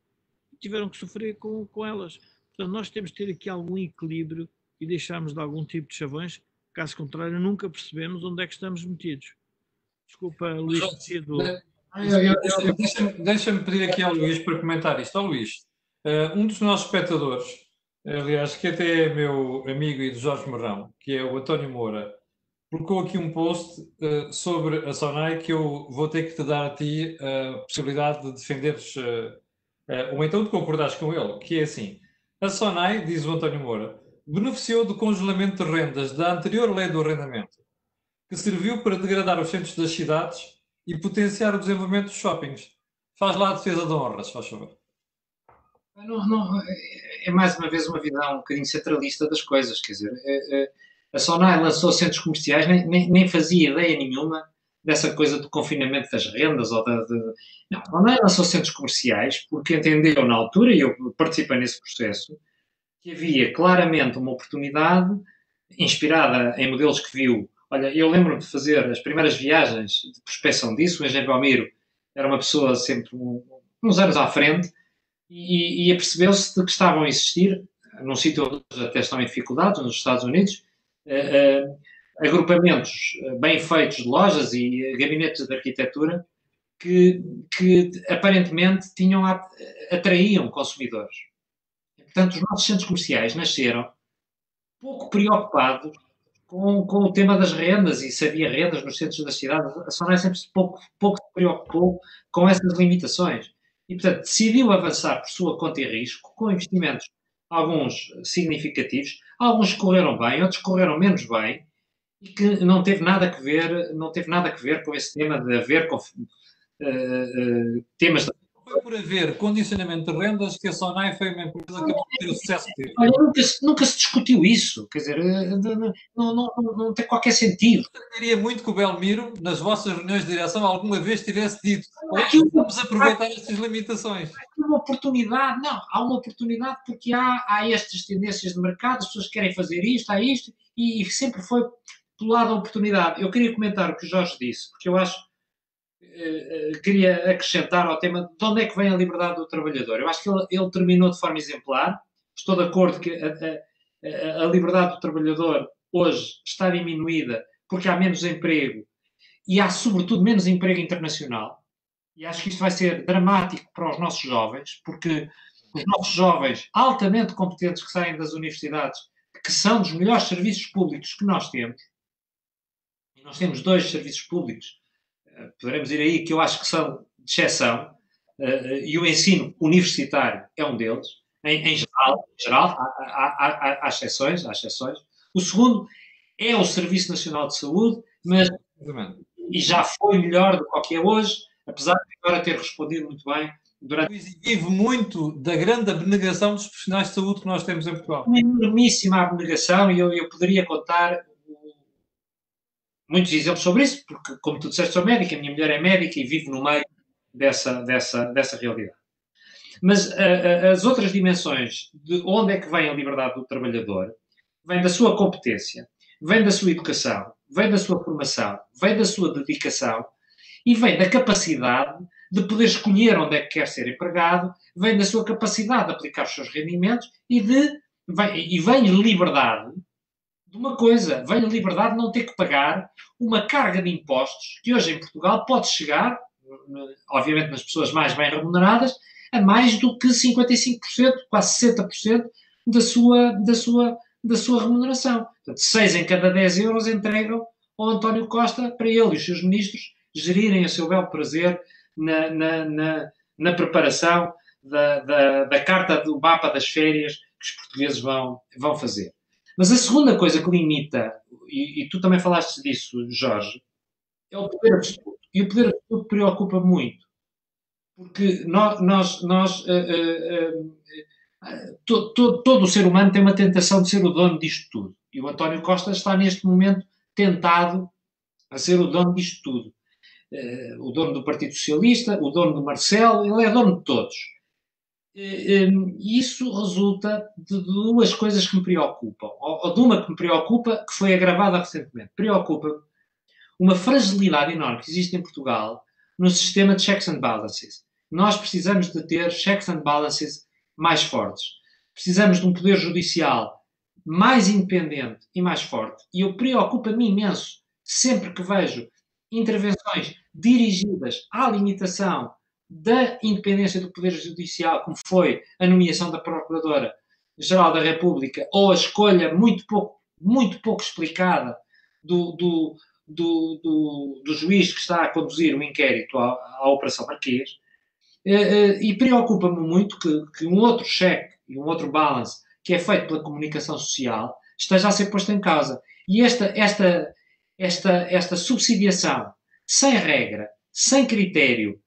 e tiveram que sofrer com, com elas. Portanto, nós temos de ter aqui algum equilíbrio e deixarmos de algum tipo de chavões, caso contrário, nunca percebemos onde é que estamos metidos. Desculpa, Luís. Deixa-me deixa pedir aqui ao Luís para comentar isto. Ó Luís, uh, um dos nossos espectadores, aliás, que até é meu amigo e do Jorge Marrão, que é o António Moura, colocou aqui um post uh, sobre a Sonai que eu vou ter que te dar a ti a possibilidade de defenderes, uh, ou então de concordares com ele, que é assim, a Sonai, diz o António Moura, beneficiou do congelamento de rendas da anterior lei do arrendamento, que serviu para degradar os centros das cidades e potenciar o desenvolvimento dos shoppings. Faz lá a defesa de honra, se faz favor. Não, não, é mais uma vez uma visão um bocadinho centralista das coisas. Quer dizer, é, é, a Sonai lançou centros comerciais, nem, nem, nem, fazia ideia nenhuma dessa coisa do confinamento das rendas ou da. De... Não, a Sonai lançou centros comerciais porque entendeu na altura, e eu participei nesse processo, que havia claramente uma oportunidade inspirada em modelos que viu. Olha, eu lembro-me de fazer as primeiras viagens de prospecção disso. O engenheiro Palmiro era uma pessoa sempre um, uns anos à frente e, e apercebeu-se de que estavam a existir, num sítio onde até estão em dificuldades, nos Estados Unidos, agrupamentos bem feitos de lojas e gabinetes de arquitetura que, que aparentemente tinham, atraíam consumidores. Portanto, os nossos centros comerciais nasceram pouco preocupados com, com o tema das rendas e se havia rendas nos centros das cidades. A Sonai sempre pouco, pouco se preocupou com essas limitações. E, portanto, decidiu avançar por sua conta e risco, com investimentos, alguns significativos, alguns correram bem, outros correram menos bem, e que não teve nada a ver, não teve nada a ver com esse tema de haver com, uh, uh, temas de foi por haver condicionamento de rendas que a Sonai foi uma empresa que ter o sucesso que teve. Olha, nunca, nunca, se discutiu isso, quer dizer, eh, não, não, não, não tem qualquer sentido. Eu queria muito que o Belmiro, nas vossas reuniões de direção, alguma vez tivesse dito vamos aproveitar estas limitações. Há uma oportunidade, não, há uma oportunidade porque há, há estas tendências de mercado, as pessoas querem fazer isto, há isto, e sempre foi pelo lado da oportunidade. Eu queria comentar o que o Jorge disse, porque eu acho queria acrescentar ao tema de onde é que vem a liberdade do trabalhador. Eu acho que ele, ele terminou de forma exemplar. Estou de acordo que a, a, a, liberdade do trabalhador hoje está diminuída porque há menos emprego e há, sobretudo, menos emprego internacional. E acho que isto vai ser dramático para os nossos jovens, porque os nossos jovens altamente competentes que saem das universidades, que são dos melhores serviços públicos que nós temos, e nós temos dois serviços públicos poderemos ir aí, que eu acho que são de exceção, uh, e o ensino universitário é um deles, em, em geral, em geral há, há, há, há, exceções, há exceções. O segundo é o Serviço Nacional de Saúde, mas e já foi melhor do que é hoje, apesar de agora ter respondido muito bem durante... Vive muito da grande abnegação dos profissionais de saúde que nós temos em Portugal. Uma enormíssima abnegação, e eu, eu poderia contar muitos exemplos sobre isso, porque, como tu disseste, sou médica, a minha mulher é médica e vivo no meio dessa, dessa, dessa realidade. Mas uh, uh, as outras dimensões de onde é que vem a liberdade do trabalhador, vem da sua competência, vem da sua educação, vem da sua formação, vem da sua dedicação e vem da capacidade de poder escolher onde é que quer ser empregado, vem da sua capacidade de aplicar os seus rendimentos e de vem, e vem liberdade de uma coisa, vem a liberdade de não ter que pagar uma carga de impostos que hoje em Portugal pode chegar, obviamente nas pessoas mais bem remuneradas, a mais do que 55%, quase 60% da sua, da sua, da sua remuneração. Portanto, 6 em cada 10 euros entregam ao António Costa para ele e os seus ministros gerirem a seu belo prazer na, na, na, na preparação da, da, da carta do mapa das férias que os portugueses vão, vão fazer. Mas a segunda coisa que limita, e, e tu também falaste disso, Jorge, é o poder absoluto. E o poder absoluto preocupa muito. Porque nós, nós, nós uh, uh, todo, todo, todo o ser humano tem uma tentação de ser o dono disto tudo. E o António Costa está neste momento tentado a ser o dono disto tudo. Uh, o dono do Partido Socialista, o dono do Marcelo, ele é dono de todos. Uh, isso resulta de duas coisas que me preocupam, ou de uma que me preocupa, que foi agravada recentemente. Preocupa-me uma fragilidade enorme que existe em Portugal no sistema de checks and balances. Nós precisamos de ter checks and balances mais fortes. Precisamos de um poder judicial mais independente e mais forte. E eu preocupa-me imenso sempre que vejo intervenções dirigidas à limitação da independência do Poder Judicial, como foi a nomeação da Procuradora-Geral da República, ou a escolha muito pouco, muito pouco explicada do, do, do, do, juiz que está a conduzir o inquérito à, à Operação Marquês, eh, eh, e preocupa-me muito que, que um outro cheque e um outro balance que é feito pela comunicação social esteja a ser posto em causa. E esta, esta, esta, esta subsidiação sem regra, sem critério,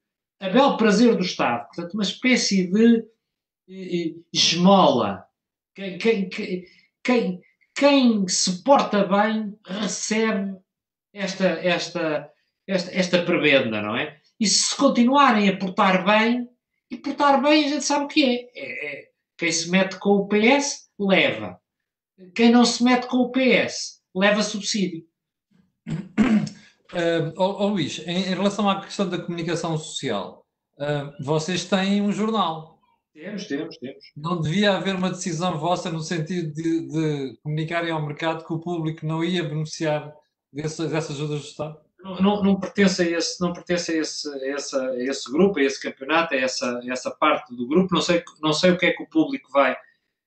a bel prazer do Estado, portanto, uma espécie de esmola. Quem, quem, quem, quem se porta bem recebe esta, esta, esta, esta prebenda, não é? E se continuarem a portar bem, e portar bem a gente sabe o que é. é, é quem se mete com o PS, leva. Quem não se mete com o PS, leva subsídio. Uh, oh, oh, Luís, em, em, relação à questão da comunicação social, uh, vocês têm um jornal. Temos, temos, temos. Não devia haver uma decisão vossa no sentido de, de comunicarem ao mercado que o público não ia beneficiar dessas, dessas ajudas do Estado? Não, não, não, pertence a esse, não pertence a esse, a esse, a esse grupo, a esse campeonato, a essa, a essa parte do grupo. Não sei, não sei o que é que o público vai,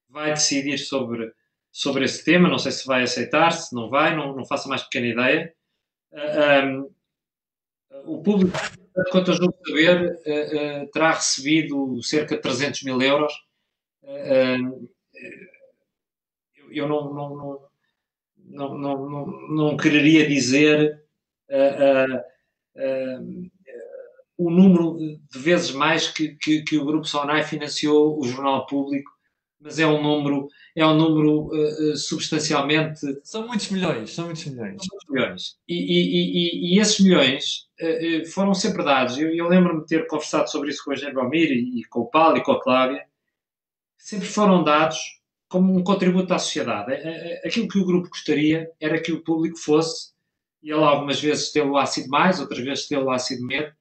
vai decidir sobre, sobre esse tema. Não sei se vai aceitar, se não vai, não, não faço mais pequena ideia. Uh, um, o público, quanto eu julgo saber, uh, uh, terá recebido cerca de 300 mil euros. eu, eu não, não, não, não, não, não, quereria dizer o número de vezes mais que, que, que, o Grupo Sonai financiou o jornal público, mas é um número, é um número uh, substancialmente. São muitos milhões, são muitos milhões. São muitos milhões. E, e, e, e esses milhões uh, foram sempre dados. Eu, eu lembro-me de ter conversado sobre isso com o Eugênio Balmir e, e com o Paulo e com a Cláudia. Sempre foram dados como um contributo à sociedade. Aquilo que o grupo gostaria era que o público fosse, e ele algumas vezes tê-lo sido mais, outras vezes tê-lo sido menos,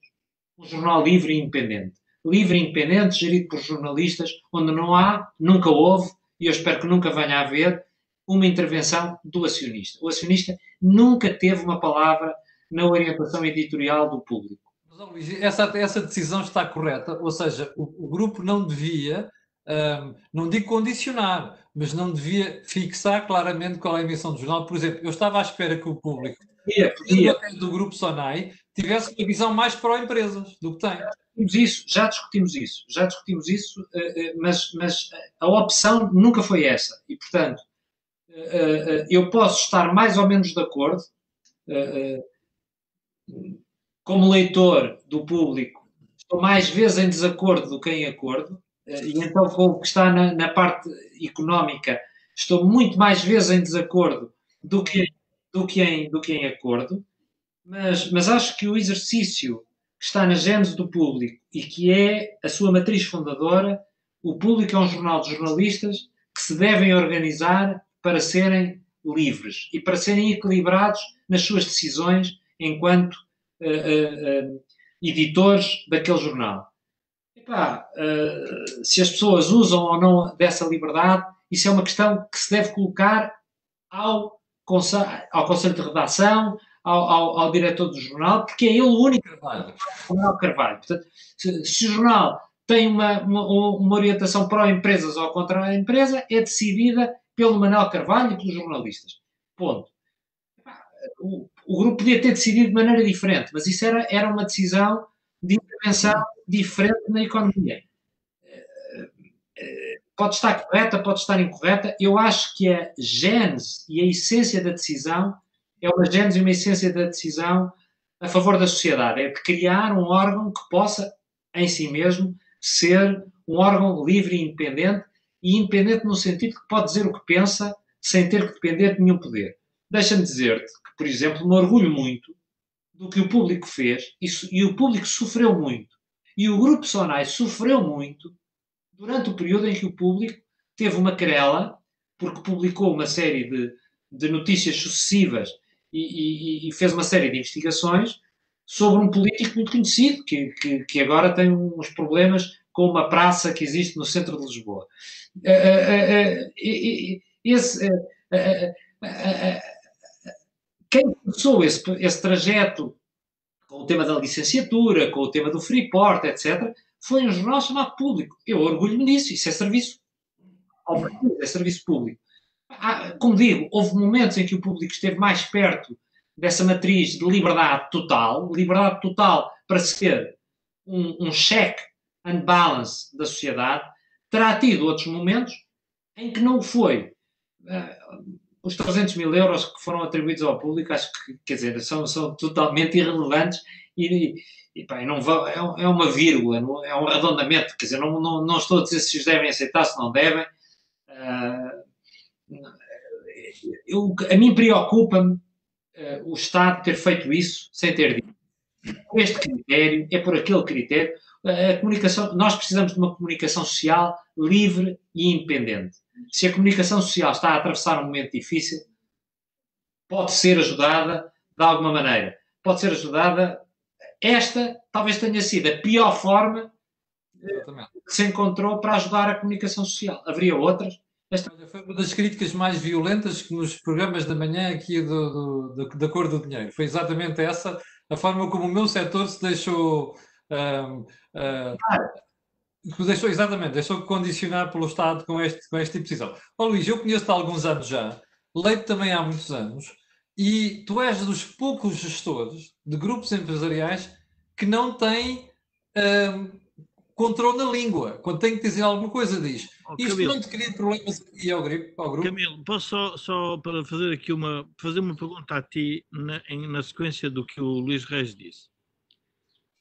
um jornal livre e independente. Livre e independente, gerido por jornalistas, onde não há, nunca houve, e eu espero que nunca venha a haver, uma intervenção do acionista. O acionista nunca teve uma palavra na orientação editorial do público. Mas, Luís, essa, essa decisão está correta, ou seja, o, o grupo não devia um, não digo condicionar, mas não devia fixar claramente qual é a missão do jornal. Por exemplo, eu estava à espera que o público podia, podia. do grupo Sonai tivesse uma visão mais pró-empresas do que tem. Discutimos isso, já discutimos isso, já discutimos isso, eh, eh, mas, mas a opção nunca foi essa. E, portanto, eh, eu posso estar mais ou menos de acordo, como leitor do público, estou mais vezes em desacordo do que em acordo, e então com o que está na, na, parte económica, estou muito mais vezes em desacordo do que, do que, em, do que em acordo, mas, mas acho que o exercício que está na gênese do público e que é a sua matriz fundadora, o público é um jornal de jornalistas que se devem organizar para serem livres e para serem equilibrados nas suas decisões enquanto uh, uh, uh, editores daquele jornal. Epá, se as pessoas usam ou não dessa liberdade, isso é uma questão que se deve colocar ao, ao conselho de redação, ao, ao, ao, diretor do jornal, porque é ele o único Carvalho. O Carvalho. Portanto, se, se, o jornal tem uma, uma, uma orientação pró-empresas ou contra a empresa, é decidida pelo Manuel Carvalho e pelos jornalistas. Ponto. O, o grupo podia ter decidido de maneira diferente, mas isso era, era uma decisão de intervenção diferente na economia. Pode estar correta, pode estar incorreta. Eu acho que a gênese e a essência da decisão é uma gênese e uma essência da decisão a favor da sociedade. É de criar um órgão que possa, em si mesmo, ser um órgão livre e independente, e independente no sentido que pode dizer o que pensa sem ter que depender de nenhum poder. Deixa-me dizer-te que, por exemplo, me orgulho muito do que o público fez, e, e o público sofreu muito, e o Grupo Sonai sofreu muito durante o período em que o público teve uma querela, porque publicou uma série de, de notícias sucessivas e, e, e, fez uma série de investigações sobre um político muito conhecido, que, que, que, agora tem uns problemas com uma praça que existe no centro de Lisboa. Quem começou esse, esse trajeto com o tema da licenciatura, com o tema do Freeport, etc., foi um jornal chamado Público. Eu orgulho-me disso, isso é serviço ao é serviço público. Como digo, houve momentos em que o público esteve mais perto dessa matriz de liberdade total, liberdade total para ser um, um check and balance da sociedade, terá tido outros momentos em que não foi. Uh, os 300 mil euros que foram atribuídos ao público, acho que, quer dizer, são, são totalmente irrelevantes e, e pá, não vão, é, é, uma vírgula, é um arredondamento, quer dizer, não, não, não estou a dizer se os devem aceitar, se não devem. Uh, eu, a mim preocupa-me uh, o Estado ter feito isso sem ter dito. Este critério é por aquele critério. A comunicação, nós precisamos de uma comunicação social livre e independente se a comunicação social está a atravessar um momento difícil, pode ser ajudada de alguma maneira. Pode ser ajudada. Esta talvez tenha sido a pior forma Exatamente. que se encontrou para ajudar a comunicação social. Haveria outras. Esta... Foi uma das críticas mais violentas que nos programas da manhã aqui do, do, do, da cor do dinheiro. Foi exatamente essa a forma como o meu setor se deixou uh, uh, Deixou, exatamente, deixou condicionar pelo Estado com este, com este tipo de decisão. Ó Luís, eu conheço-te há alguns anos já, leio também há muitos anos, e tu és dos poucos gestores de grupos empresariais que não têm um, controle na língua. Quando tem que dizer alguma coisa, diz. Oh, Isto Camilo, não te cria problemas e ao grupo, ao grupo. Camilo, posso só, só para fazer aqui uma, fazer uma pergunta a ti na, em, na sequência do que o Luís Reis disse.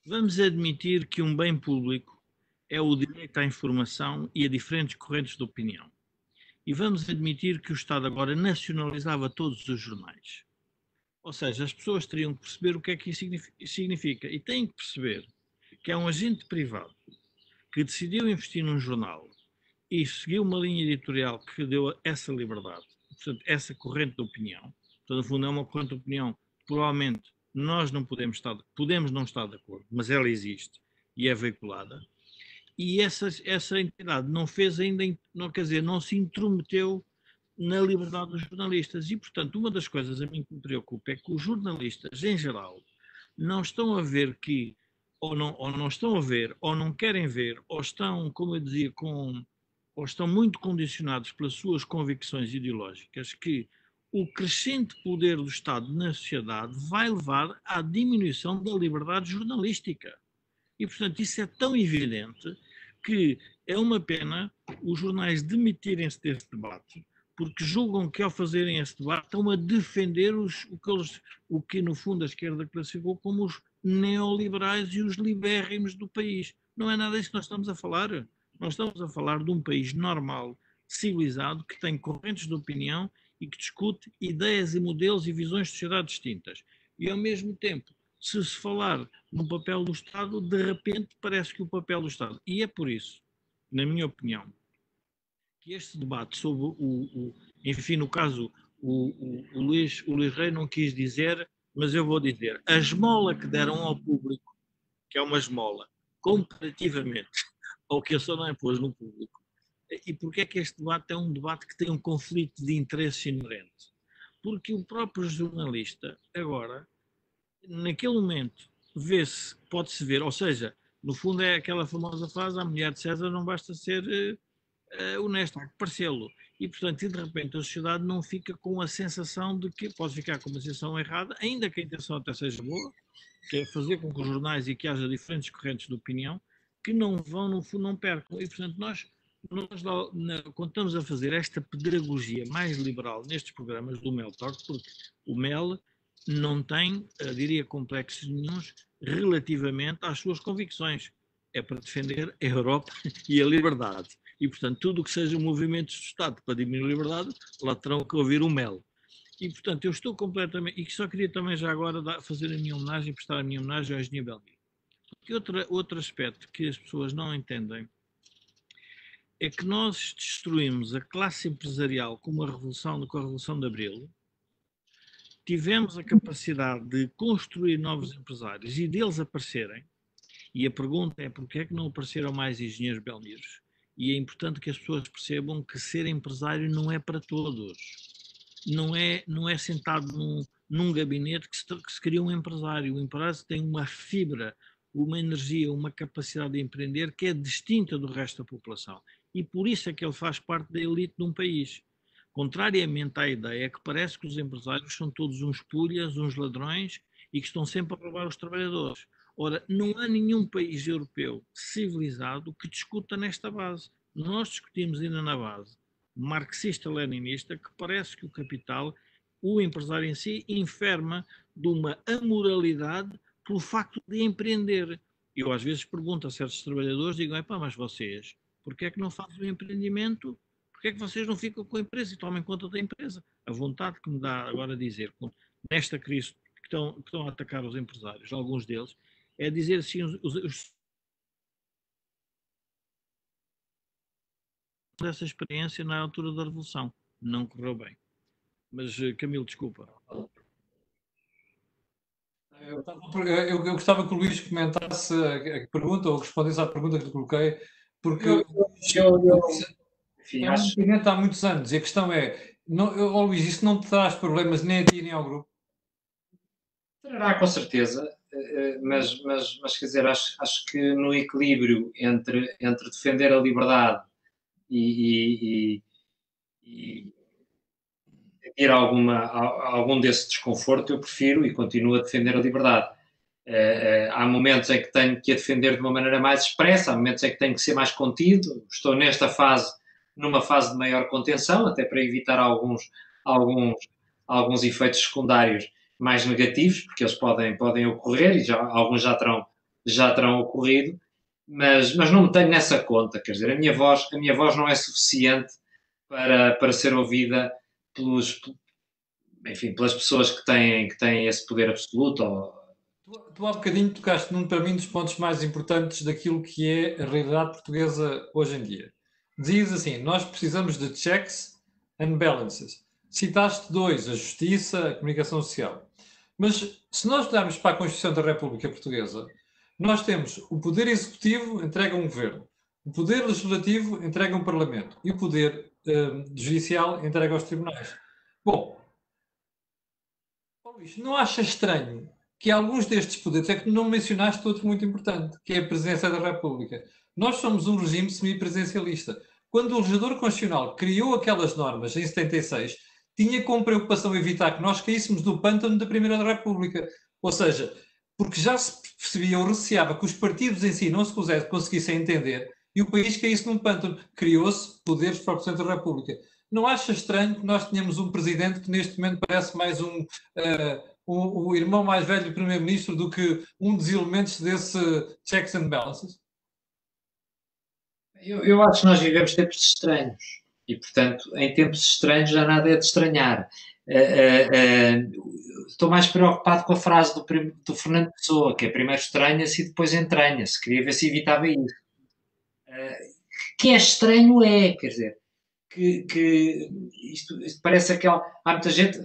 Vamos admitir que um bem público é o direito à informação e a diferentes correntes de opinião. E vamos admitir que o Estado agora nacionalizava todos os jornais. Ou seja, as pessoas teriam que perceber o que é que isso significa. E têm que perceber que é um agente privado que decidiu investir num jornal e seguiu uma linha editorial que deu essa liberdade, portanto, essa corrente de opinião. Então, no fundo, é uma corrente de opinião provavelmente nós não podemos estar, podemos não estar de acordo, mas ela existe e é veiculada e essa, essa entidade não fez ainda, não, quer dizer, não se intrometeu na liberdade dos jornalistas. E, portanto, uma das coisas a mim que me preocupa é que os jornalistas, em geral, não estão a ver que, ou não, ou não estão a ver, ou não querem ver, ou estão, como eu dizia, com, ou estão muito condicionados pelas suas convicções ideológicas, que o crescente poder do Estado na sociedade vai levar à diminuição da liberdade jornalística. E, portanto, isso é tão evidente que é uma pena os jornais demitirem-se desse debate, porque julgam que ao fazerem esse debate estão a defender os, o, que eles, o que, no fundo, a esquerda classificou como os neoliberais e os libérrimos do país. Não é nada disso que nós estamos a falar. Nós estamos a falar de um país normal, civilizado, que tem correntes de opinião e que discute ideias e modelos e visões de sociedade distintas. E, ao mesmo tempo, se se falar no papel do Estado, de repente parece que o papel do Estado. E é por isso, na minha opinião, que este debate sobre o. o enfim, no caso, o, o, o, Luís, o Luís Rei não quis dizer, mas eu vou dizer: a esmola que deram ao público, que é uma esmola, comparativamente <laughs> ao que a não pôs no público. E porquê é que este debate é um debate que tem um conflito de interesse inerente? Porque o próprio jornalista, agora, naquele momento, vê-se, pode-se ver, ou seja, no fundo é aquela famosa frase, a mulher de César não basta ser uh, honesta, há que parecê-lo. E, portanto, e de repente a sociedade não fica com a sensação de que, pode ficar com uma sensação errada, ainda que a intenção até seja boa, que é fazer com que os jornais e que haja diferentes correntes de opinião, que não vão, no fundo, não percam. E, portanto, nós, nós estamos a fazer esta pedagogia mais liberal nestes programas do Mel Talk, porque o Mel não tem, diria, complexos nenhums relativamente às suas convicções. é para defender a Europa <laughs> e a liberdade. E, portanto, tudo o que seja movimentos do Estado para diminuir a liberdade, lá terão que ouvir o mel. E, portanto, eu estou completamente. E só queria também já agora dar, fazer a minha homenagem, prestar a minha homenagem ao engenheiro Belmiro. Porque outra, outro aspecto que as pessoas não entendem é que nós destruímos a classe empresarial com a revolução, com a Revolução de Abril, tivemos a capacidade de construir novos empresários e deles aparecerem, e a pergunta é porquê é que não apareceram mais engenheiros belmiros? E é importante que as pessoas percebam que ser empresário não é para todos. Não é, não é sentado num, num gabinete que se, que se cria um empresário. O empresário tem uma fibra, uma energia, uma capacidade de empreender que é distinta do resto da população. E por isso é que ele faz parte da elite de um país. Contrariamente à ideia que parece que os empresários são todos uns pulhas, uns ladrões e que estão sempre a roubar os trabalhadores. Ora, não há nenhum país europeu civilizado que discuta nesta base. Nós discutimos ainda na base marxista-leninista que parece que o capital, o empresário em si, enferma de uma amoralidade pelo facto de empreender. Eu às vezes pergunto a certos trabalhadores, digo, pá, mas vocês, por que é que não fazem o empreendimento porque é que vocês não ficam com a empresa e tomem conta da empresa? A vontade que me dá agora dizer, nesta crise que estão, que estão a atacar os empresários, alguns deles, é dizer assim, os, os dessa experiência na altura da Revolução. Não correu bem. Mas, eh, Camilo, desculpa. Eu, eu, eu, gostava que o Luís comentasse a pergunta ou respondesse à pergunta que lhe coloquei, porque eu, eu, enfim, é um acho... há muitos anos e a questão é, não, oh, Luís, isso não te traz problemas nem a ti nem ao grupo? Trará, com certeza, mas, mas, mas quer dizer, acho, acho que no equilíbrio entre, entre defender a liberdade e, e, e, ter alguma, algum desse desconforto, eu prefiro e continuo a defender a liberdade. Uh, há momentos em que tenho que a defender de uma maneira mais expressa, há momentos em que tenho que ser mais contido. Estou nesta fase numa fase de maior contenção, até para evitar alguns, alguns, alguns efeitos secundários mais negativos, porque eles podem, podem ocorrer e já, alguns já terão, já terão ocorrido, mas, mas não me tenho nessa conta, quer dizer, a minha voz, a minha voz não é suficiente para, para ser ouvida pelos, enfim, pelas pessoas que têm, que têm esse poder absoluto. Ou... Tu, tu há bocadinho tocaste num, para mim, dos pontos mais importantes daquilo que é a realidade portuguesa hoje em dia diz assim: nós precisamos de checks and balances. Citaste dois, a justiça, a comunicação social. Mas se nós olharmos para a Constituição da República Portuguesa, nós temos o poder executivo entrega um governo, o poder legislativo entrega um parlamento e o poder uh, judicial entrega aos tribunais. Bom, Luís, não acha estranho que alguns destes poderes, é que não mencionaste outro muito importante, que é a presidência da República. Nós somos um regime semipresidencialista. Quando o legislador constitucional criou aquelas normas em 76, tinha como preocupação evitar que nós caíssemos do pântano da Primeira República. Ou seja, porque já se percebia ou receava que os partidos em si não se conseguissem entender e o país caísse num pântano. Criou-se poderes para o Presidente da República. Não acha estranho que nós tenhamos um presidente que neste momento parece mais um, uh, o, o irmão mais velho do primeiro-ministro do que um dos elementos desse checks and balances? Eu, eu acho que nós vivemos tempos estranhos e, portanto, em tempos estranhos já nada é de estranhar. Uh, uh, uh, estou mais preocupado com a frase do, do, Fernando Pessoa, que é primeiro estranha-se e depois entranha-se. Queria ver se evitava isso. que é estranho é, quer dizer, que, que isto, isto, parece aquela. Há muita gente,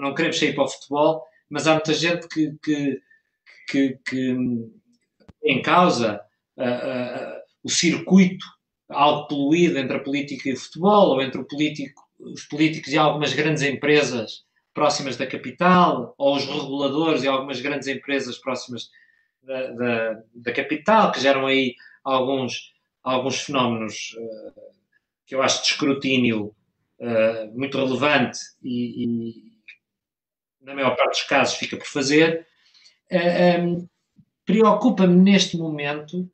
não queremos sair para o futebol, mas há muita gente que, que, que, que em causa o circuito algo poluído entre a política e o futebol, ou entre político, os políticos e algumas grandes empresas próximas da capital, ou os reguladores e algumas grandes empresas próximas da, da, da capital, que geram aí alguns, alguns fenómenos uh, que eu acho de escrutínio uh, muito relevante e, e, na maior parte dos casos, fica por fazer. Uh, eh, um, Preocupa-me neste momento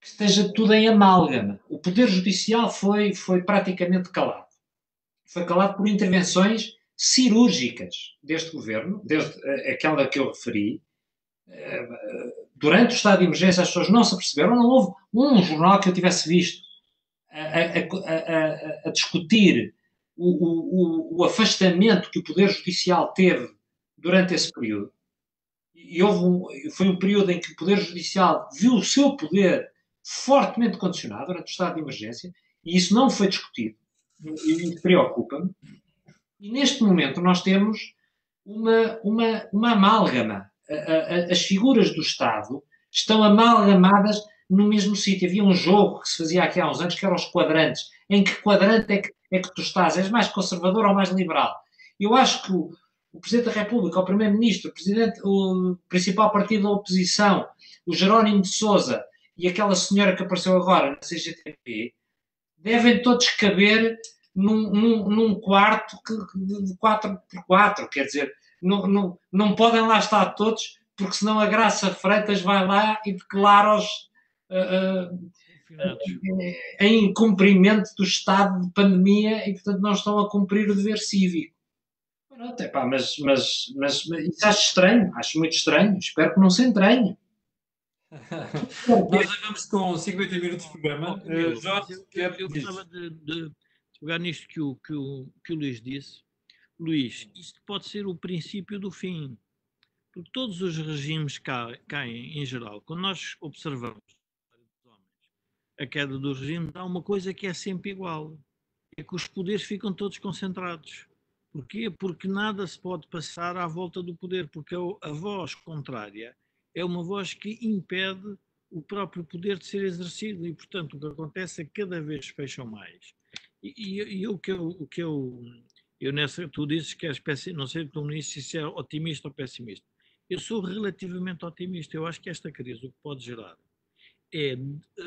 que esteja tudo em amálgama. O Poder Judicial foi, foi praticamente calado. Foi calado por intervenções cirúrgicas deste governo, desde aquela que eu referi, durante o estado de emergência as pessoas não se aperceberam, não houve um jornal que eu tivesse visto a, a, a, a discutir o, o, o, afastamento que o Poder Judicial teve durante esse período. E houve um, foi um período em que o Poder Judicial viu o seu poder fortemente condicionado durante o estado de emergência, e isso não foi discutido. E preocupa-me. E neste momento nós temos uma, uma, uma amálgama. as figuras do Estado estão amalgamadas no mesmo sítio. Havia um jogo que se fazia aqui há uns anos que eram os quadrantes. Em que quadrante é que, é que tu estás? És mais conservador ou mais liberal? Eu acho que o, o Presidente da República, o Primeiro-Ministro, o, o principal partido da oposição, o Jerónimo de Souza e aquela senhora que apareceu agora na CGTP, devem todos caber num, num, num quarto que, de 4 por 4 quer dizer, não, não, não podem lá estar todos, porque senão a Graça Freitas vai lá e declara-os uh, uh, em cumprimento do estado de pandemia e, portanto, não estão a cumprir o dever cívico. Pronto, epá, mas, mas, mas, mas isso acho estranho, acho muito estranho, espero que não se entranhe. Nós já vamos com 50 minutos de programa. Uh, Jorge, eu, eu gostava de, de, pegar nisto que o, que, o, que o Luís disse. Luís, isto pode ser o princípio do fim, porque todos os regimes caem, caem em geral. Quando nós observamos a queda dos regimes, há uma coisa que é sempre igual: é que os poderes ficam todos concentrados. Porquê? Porque nada se pode passar à volta do poder, porque a voz contrária é uma voz que impede o próprio poder de ser exercido e, portanto, o que acontece é que cada vez fecham mais. E, e, o que eu, o que eu, eu nessa, tu dizes que és pessimista, não sei como disse se é otimista ou pessimista. Eu sou relativamente otimista. Eu acho que esta crise o que pode gerar é,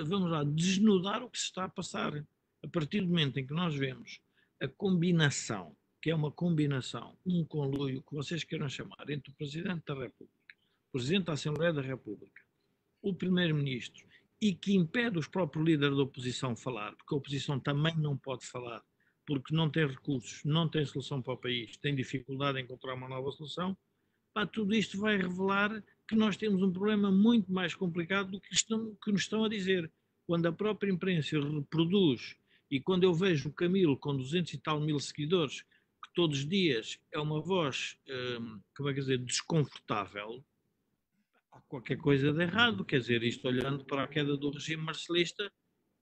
vamos lá, desnudar o que se está a passar. A partir do momento em que nós vemos a combinação, que é uma combinação, um conluio, que vocês queiram chamar, entre o Presidente da República, Presidente da Assembleia da República, o Primeiro-Ministro e que impede os próprios líderes da oposição falar, porque a oposição também não pode falar, porque não tem recursos, não tem solução para o país, tem dificuldade em encontrar uma nova solução, pá, tudo isto vai revelar que nós temos um problema muito mais complicado do que, estão, que nos estão a dizer. Quando a própria imprensa reproduz, e quando eu vejo o Camilo com 200 e tal mil seguidores, que todos os dias é uma voz, hum, como é que dizer, desconfortável, há qualquer coisa de errado. Quer dizer, isto olhando para a queda do regime marcelista,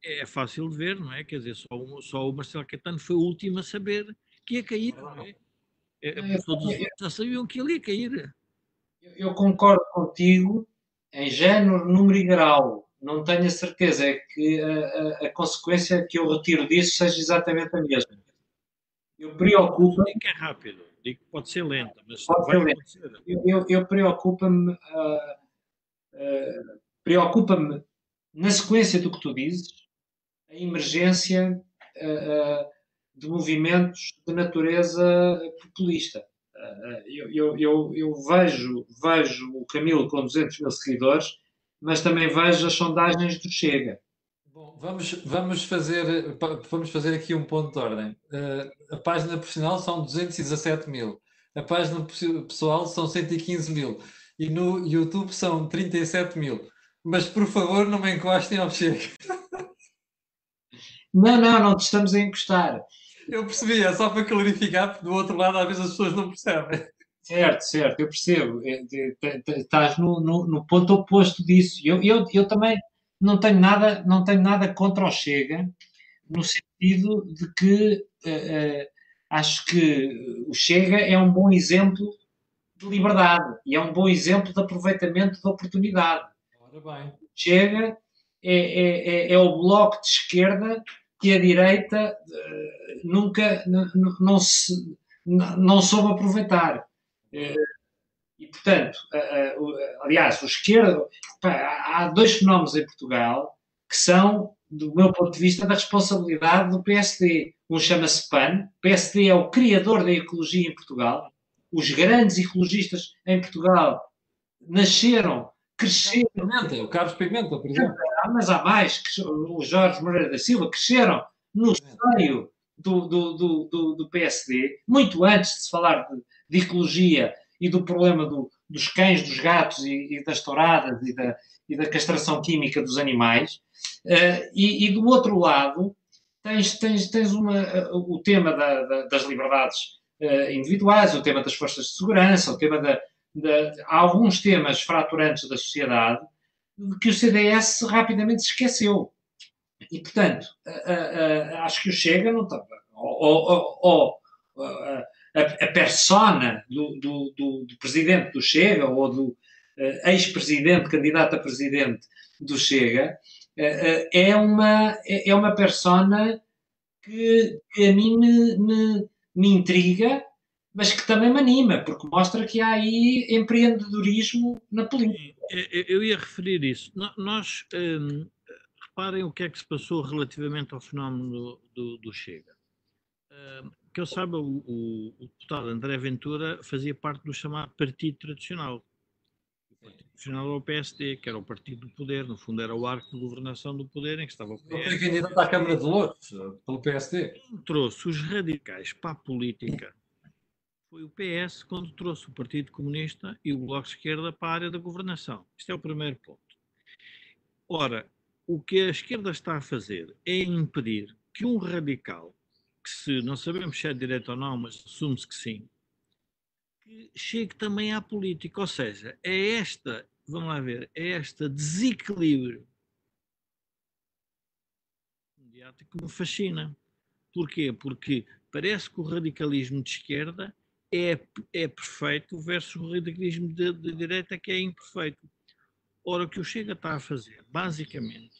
é fácil de ver, não é? Quer dizer, só, só o Marcelo Caetano foi o último a saber que ia cair, não é? é, é todos os outros já sabiam que ele ia cair. Eu, concordo contigo em género, número e grau. Não tenho a certeza é que a, a, a, consequência que eu retiro disso seja exatamente a mesma. Eu preocupo. Digo que é rápido, digo que pode ser lenta, mas pode vai ser lenta. Eu, eu, eu preocupa-me. Uh, uh, preocupa-me, na sequência do que tu dizes, a emergência uh, de movimentos de natureza populista. Eu, eu, eu, eu, vejo, vejo o Camilo com 200 mil seguidores, mas também vejo as sondagens do Chega. Bom, vamos, vamos, fazer, vamos fazer aqui um ponto de ordem. a página profissional são 217 mil, a página pessoal são 115 mil e no YouTube são 37 mil. Mas por favor, não me encostem ao Chega. <laughs> Não, não, não te estamos a encostar. Eu percebi, é só para clarificar, porque do outro lado às vezes as pessoas não percebem. Certo, certo, eu percebo. É, estás no, no, no ponto oposto disso. Eu, eu, eu também não tenho, nada, não tenho nada contra o Chega, no sentido de que uh, uh, acho que o Chega é um bom exemplo de liberdade e é um bom exemplo de aproveitamento da oportunidade. Chega é, é, é, é o bloco de esquerda que a direita uh, nunca não, se, não soube aproveitar. Uh, e, portanto, uh, aliás, o esquerdo, pá, há dois fenómenos em Portugal que são, do meu ponto de vista, da responsabilidade do PSD. Um chama-se PAN, o PSD é o criador da ecologia em Portugal, os grandes ecologistas em Portugal nasceram cresceram. Pimenta, o Carlos Pimenta, por exemplo. Ah, mas há mais, o Jorge Moreira da Silva, cresceram no seio do, do, do, do, PSD, muito antes de se falar de, de ecologia e do problema do, dos cães, dos gatos e, e das touradas e da, e da, castração química dos animais. Uh, e, e, do outro lado, tens, tens, tens uma, uh, o tema da, da, das liberdades uh, individuais, o tema das forças de segurança, o tema da. Há alguns temas fraturantes da sociedade que o CDS rapidamente esqueceu. E, portanto, acho que o Chega não está. Ou, ou, a, a persona do, do, do, do, presidente do Chega ou do uh, ex-presidente, candidato a presidente do Chega, uh, é, uma, é, é uma persona que, que a mim me, me, me, intriga, mas que também me anima, porque mostra que há aí empreendedorismo na política. Eu ia referir isso. Nós, hum, reparem o que é que se passou relativamente ao fenómeno do, do Chega. Hum, que eu saiba, o, o, o, deputado André Ventura fazia parte do chamado Partido Tradicional. O Partido Tradicional era o PSD, que era o partido do poder, no fundo era o arco de governação do poder em que estava o PS. Ele candidato à Câmara de Louros, pelo PSD. Quem trouxe os radicais para a política foi o PS quando trouxe o Partido Comunista e o Bloco de Esquerda para a área da governação. Este é o primeiro ponto. Ora, o que a esquerda está a fazer é impedir que um radical que se não sabemos se é direito ou não, mas assume-se que sim, que chegue também à política. Ou seja, é esta, vamos lá ver, é esta desequilíbrio mediático que me fascina. Porquê? Porque parece que o radicalismo de esquerda é, é perfeito versus o radicalismo de, de direita que é imperfeito. Ora, o que o Chega está a fazer, basicamente,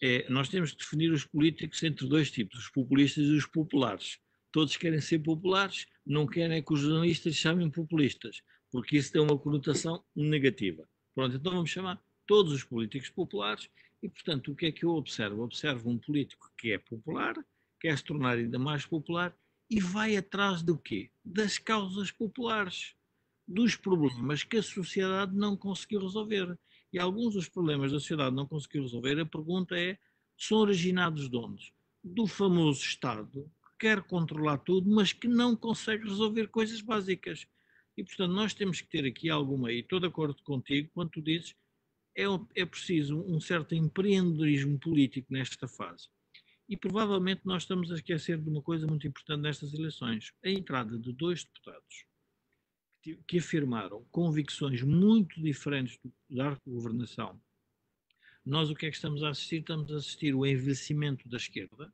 é, nós temos que definir os políticos entre dois tipos, os populistas e os populares. Todos querem ser populares, não querem que os jornalistas chamem populistas, porque isso tem uma conotação negativa. Pronto, então vamos chamar todos os políticos populares e, portanto, o que é que eu observo? Observo um político que é popular, quer se tornar ainda mais popular e vai atrás do quê? Das causas populares, dos problemas que a sociedade não conseguiu resolver. E alguns dos problemas da sociedade não conseguiu resolver, a pergunta é: são originados de onde? Do famoso Estado, quer controlar tudo, mas que não consegue resolver coisas básicas. E, portanto, nós temos que ter aqui alguma, e estou de acordo contigo quando tu dizes, é, é preciso um certo empreendedorismo político nesta fase. E provavelmente nós estamos a esquecer de uma coisa muito importante nestas eleições: a entrada de dois deputados que afirmaram convicções muito diferentes da governação, nós o que é que estamos a assistir? Estamos a assistir o envelhecimento da esquerda,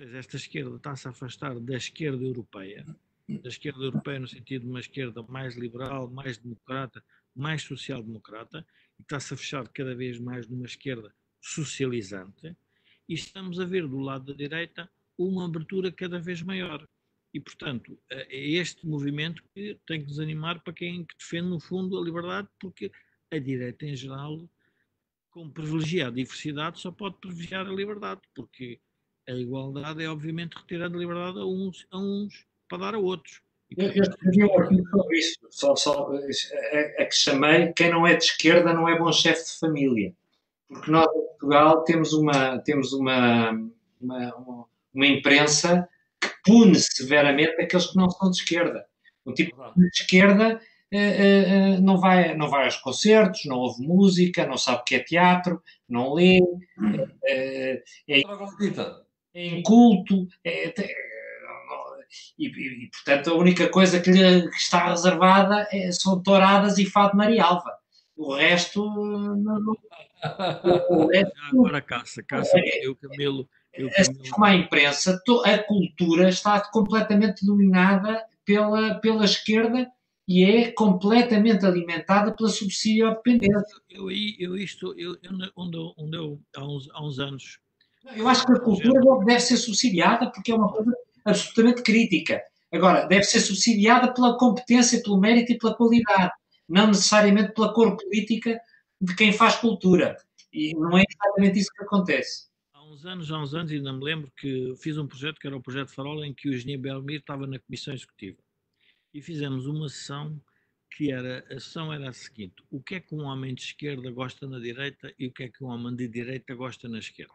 seja, esta esquerda está-se a afastar da esquerda europeia, da esquerda europeia no sentido de uma esquerda mais liberal, mais democrata, mais social-democrata, e está-se a fechar cada vez mais numa esquerda socializante, e estamos a ver do lado da direita uma abertura cada vez maior. E, portanto, é, é este movimento que tem que desanimar para quem defende, no fundo, a liberdade, porque a direita, em geral, como privilegia a diversidade, só pode privilegiar a liberdade, porque a igualdade é, obviamente, retirar a liberdade a uns, a uns para dar a outros. Eu, eu escrevi um artigo sobre isso, só, só, é, é que chamei Quem não é de esquerda não é bom chefe de família. Porque nós, em Portugal, temos uma, temos uma, uma, uma imprensa pune severamente aqueles que não são de esquerda. Um tipo de esquerda uh, uh, não, vai, não vai aos concertos, não ouve música, não sabe o que é teatro, não lê, é, é inculto, é, e, e, e, portanto a única coisa que lhe está reservada é, são touradas e fado Marialva. O resto. Não, não, o <laughs> resto Agora caça, caça, é, eu Camilo assim como a imprensa, a cultura está completamente dominada pela, pela esquerda e é completamente alimentada pela subsídio à dependência. Eu, eu, eu isto, eu, eu, onde, onde eu, há uns, há uns anos... Eu acho que a cultura deve ser subsidiada porque é uma coisa absolutamente crítica. Agora, deve ser subsidiada pela competência, pelo mérito e pela qualidade, não necessariamente pela cor política de quem faz cultura. E não é exatamente isso que acontece uns anos, há uns anos, ainda me lembro que fiz um projeto que era o Projeto Farol, em que o engenheiro Belmir estava na comissão executiva. E fizemos uma sessão que era, a sessão era a seguinte, o que é que um homem de esquerda gosta na direita e o que é que um homem de direita gosta na esquerda.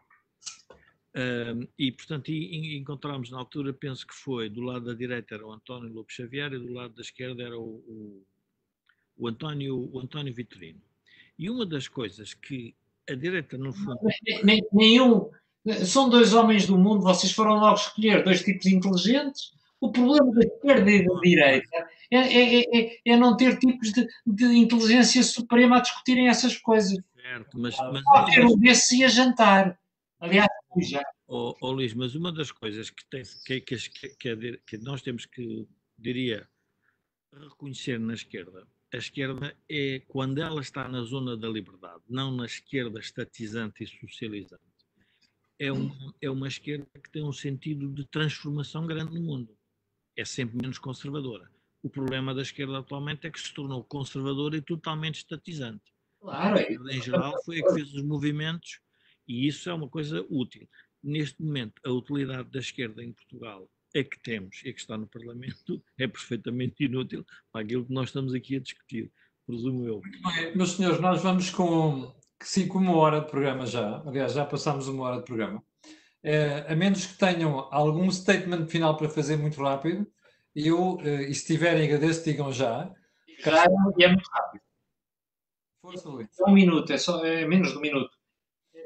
Um, e, portanto, e, encontramos na altura, penso que foi, do lado da direita era o António Lopes Xavier e do lado da esquerda era o, o, o António, o António Vitorino. E uma das coisas que a direita, no fundo. Nenhum. São dois homens do mundo, vocês foram logo escolher dois tipos inteligentes. O problema da esquerda e da direita é, é, é, é não ter tipos de, de, inteligência suprema a discutirem essas coisas. Certo, mas. mas ter um desses e a jantar. Aliás, já. Oh, oh, Luís, mas uma das coisas que, tem, que, que, que, que nós temos que, diria, reconhecer na esquerda a esquerda é quando ela está na zona da liberdade, não na esquerda estatizante e socializante. É uma, é uma esquerda que tem um sentido de transformação grande no mundo. É sempre menos conservadora. O problema da esquerda atualmente é que se tornou conservadora e totalmente estatizante. Claro. A esquerda, em geral, foi a que fez os movimentos e isso é uma coisa útil. Neste momento, a utilidade da esquerda em Portugal é que temos e é que está no Parlamento <laughs> é perfeitamente inútil para aquilo que nós estamos aqui a discutir, presumo eu. Bem, meus senhores, nós vamos com, com uma hora de programa já, aliás, já passámos uma hora de programa. É, a menos que tenham algum statement final para fazer muito rápido, eu, eh, e se tiverem, agradeço, digam já. Já é muito rápido. Força, Luís. Um minuto, é, só, é menos de um minuto.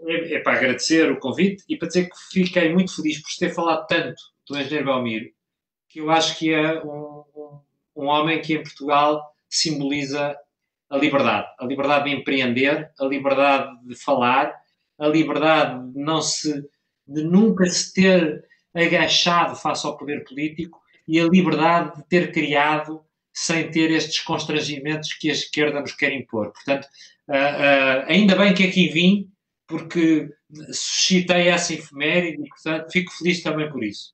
É, é, para agradecer o convite e para dizer que fiquei muito feliz por ter falado tanto do engenheiro Belmiro, que eu acho que é um, um, homem que em Portugal simboliza a liberdade. A liberdade de empreender, a liberdade de falar, a liberdade de não se de nunca se ter agachado face ao poder político e a liberdade de ter criado sem ter estes constrangimentos que a esquerda nos quer impor. Portanto, uh, uh, ainda bem que aqui vim, porque suscitei essa efeméride e, portanto, fico feliz também por isso.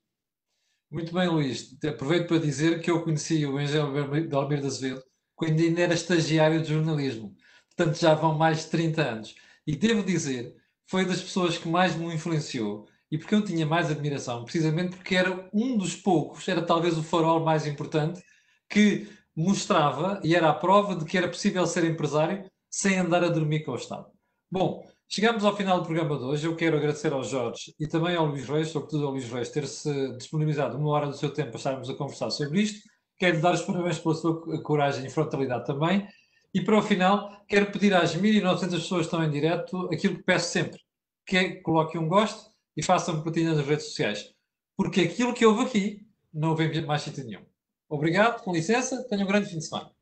Muito bem, Luís. Aproveito para dizer que eu conheci o Engenheiro de Azevedo quando ainda era estagiário de jornalismo. Portanto, já vão mais de 30 anos. E devo dizer, foi das pessoas que mais me influenciou e porque eu tinha mais admiração, precisamente porque era um dos poucos, era talvez o farol mais importante, que mostrava e era a prova de que era possível ser empresário sem andar a dormir com o Estado. Bom, Chegamos ao final do programa de hoje. Eu quero agradecer ao Jorge e também ao Luís Reis, sobretudo ao Luís Reis, ter-se disponibilizado uma hora do seu tempo para estarmos a conversar sobre isto. Quero dar os parabéns pela sua coragem e frontalidade também. E para o final, quero pedir às 1.900 pessoas que estão em direto aquilo que peço sempre, que é coloquem um gosto e façam partilha nas redes sociais. Porque aquilo que houve aqui não houve mais sítio nenhum. Obrigado, com licença, tenham um grande fim de semana.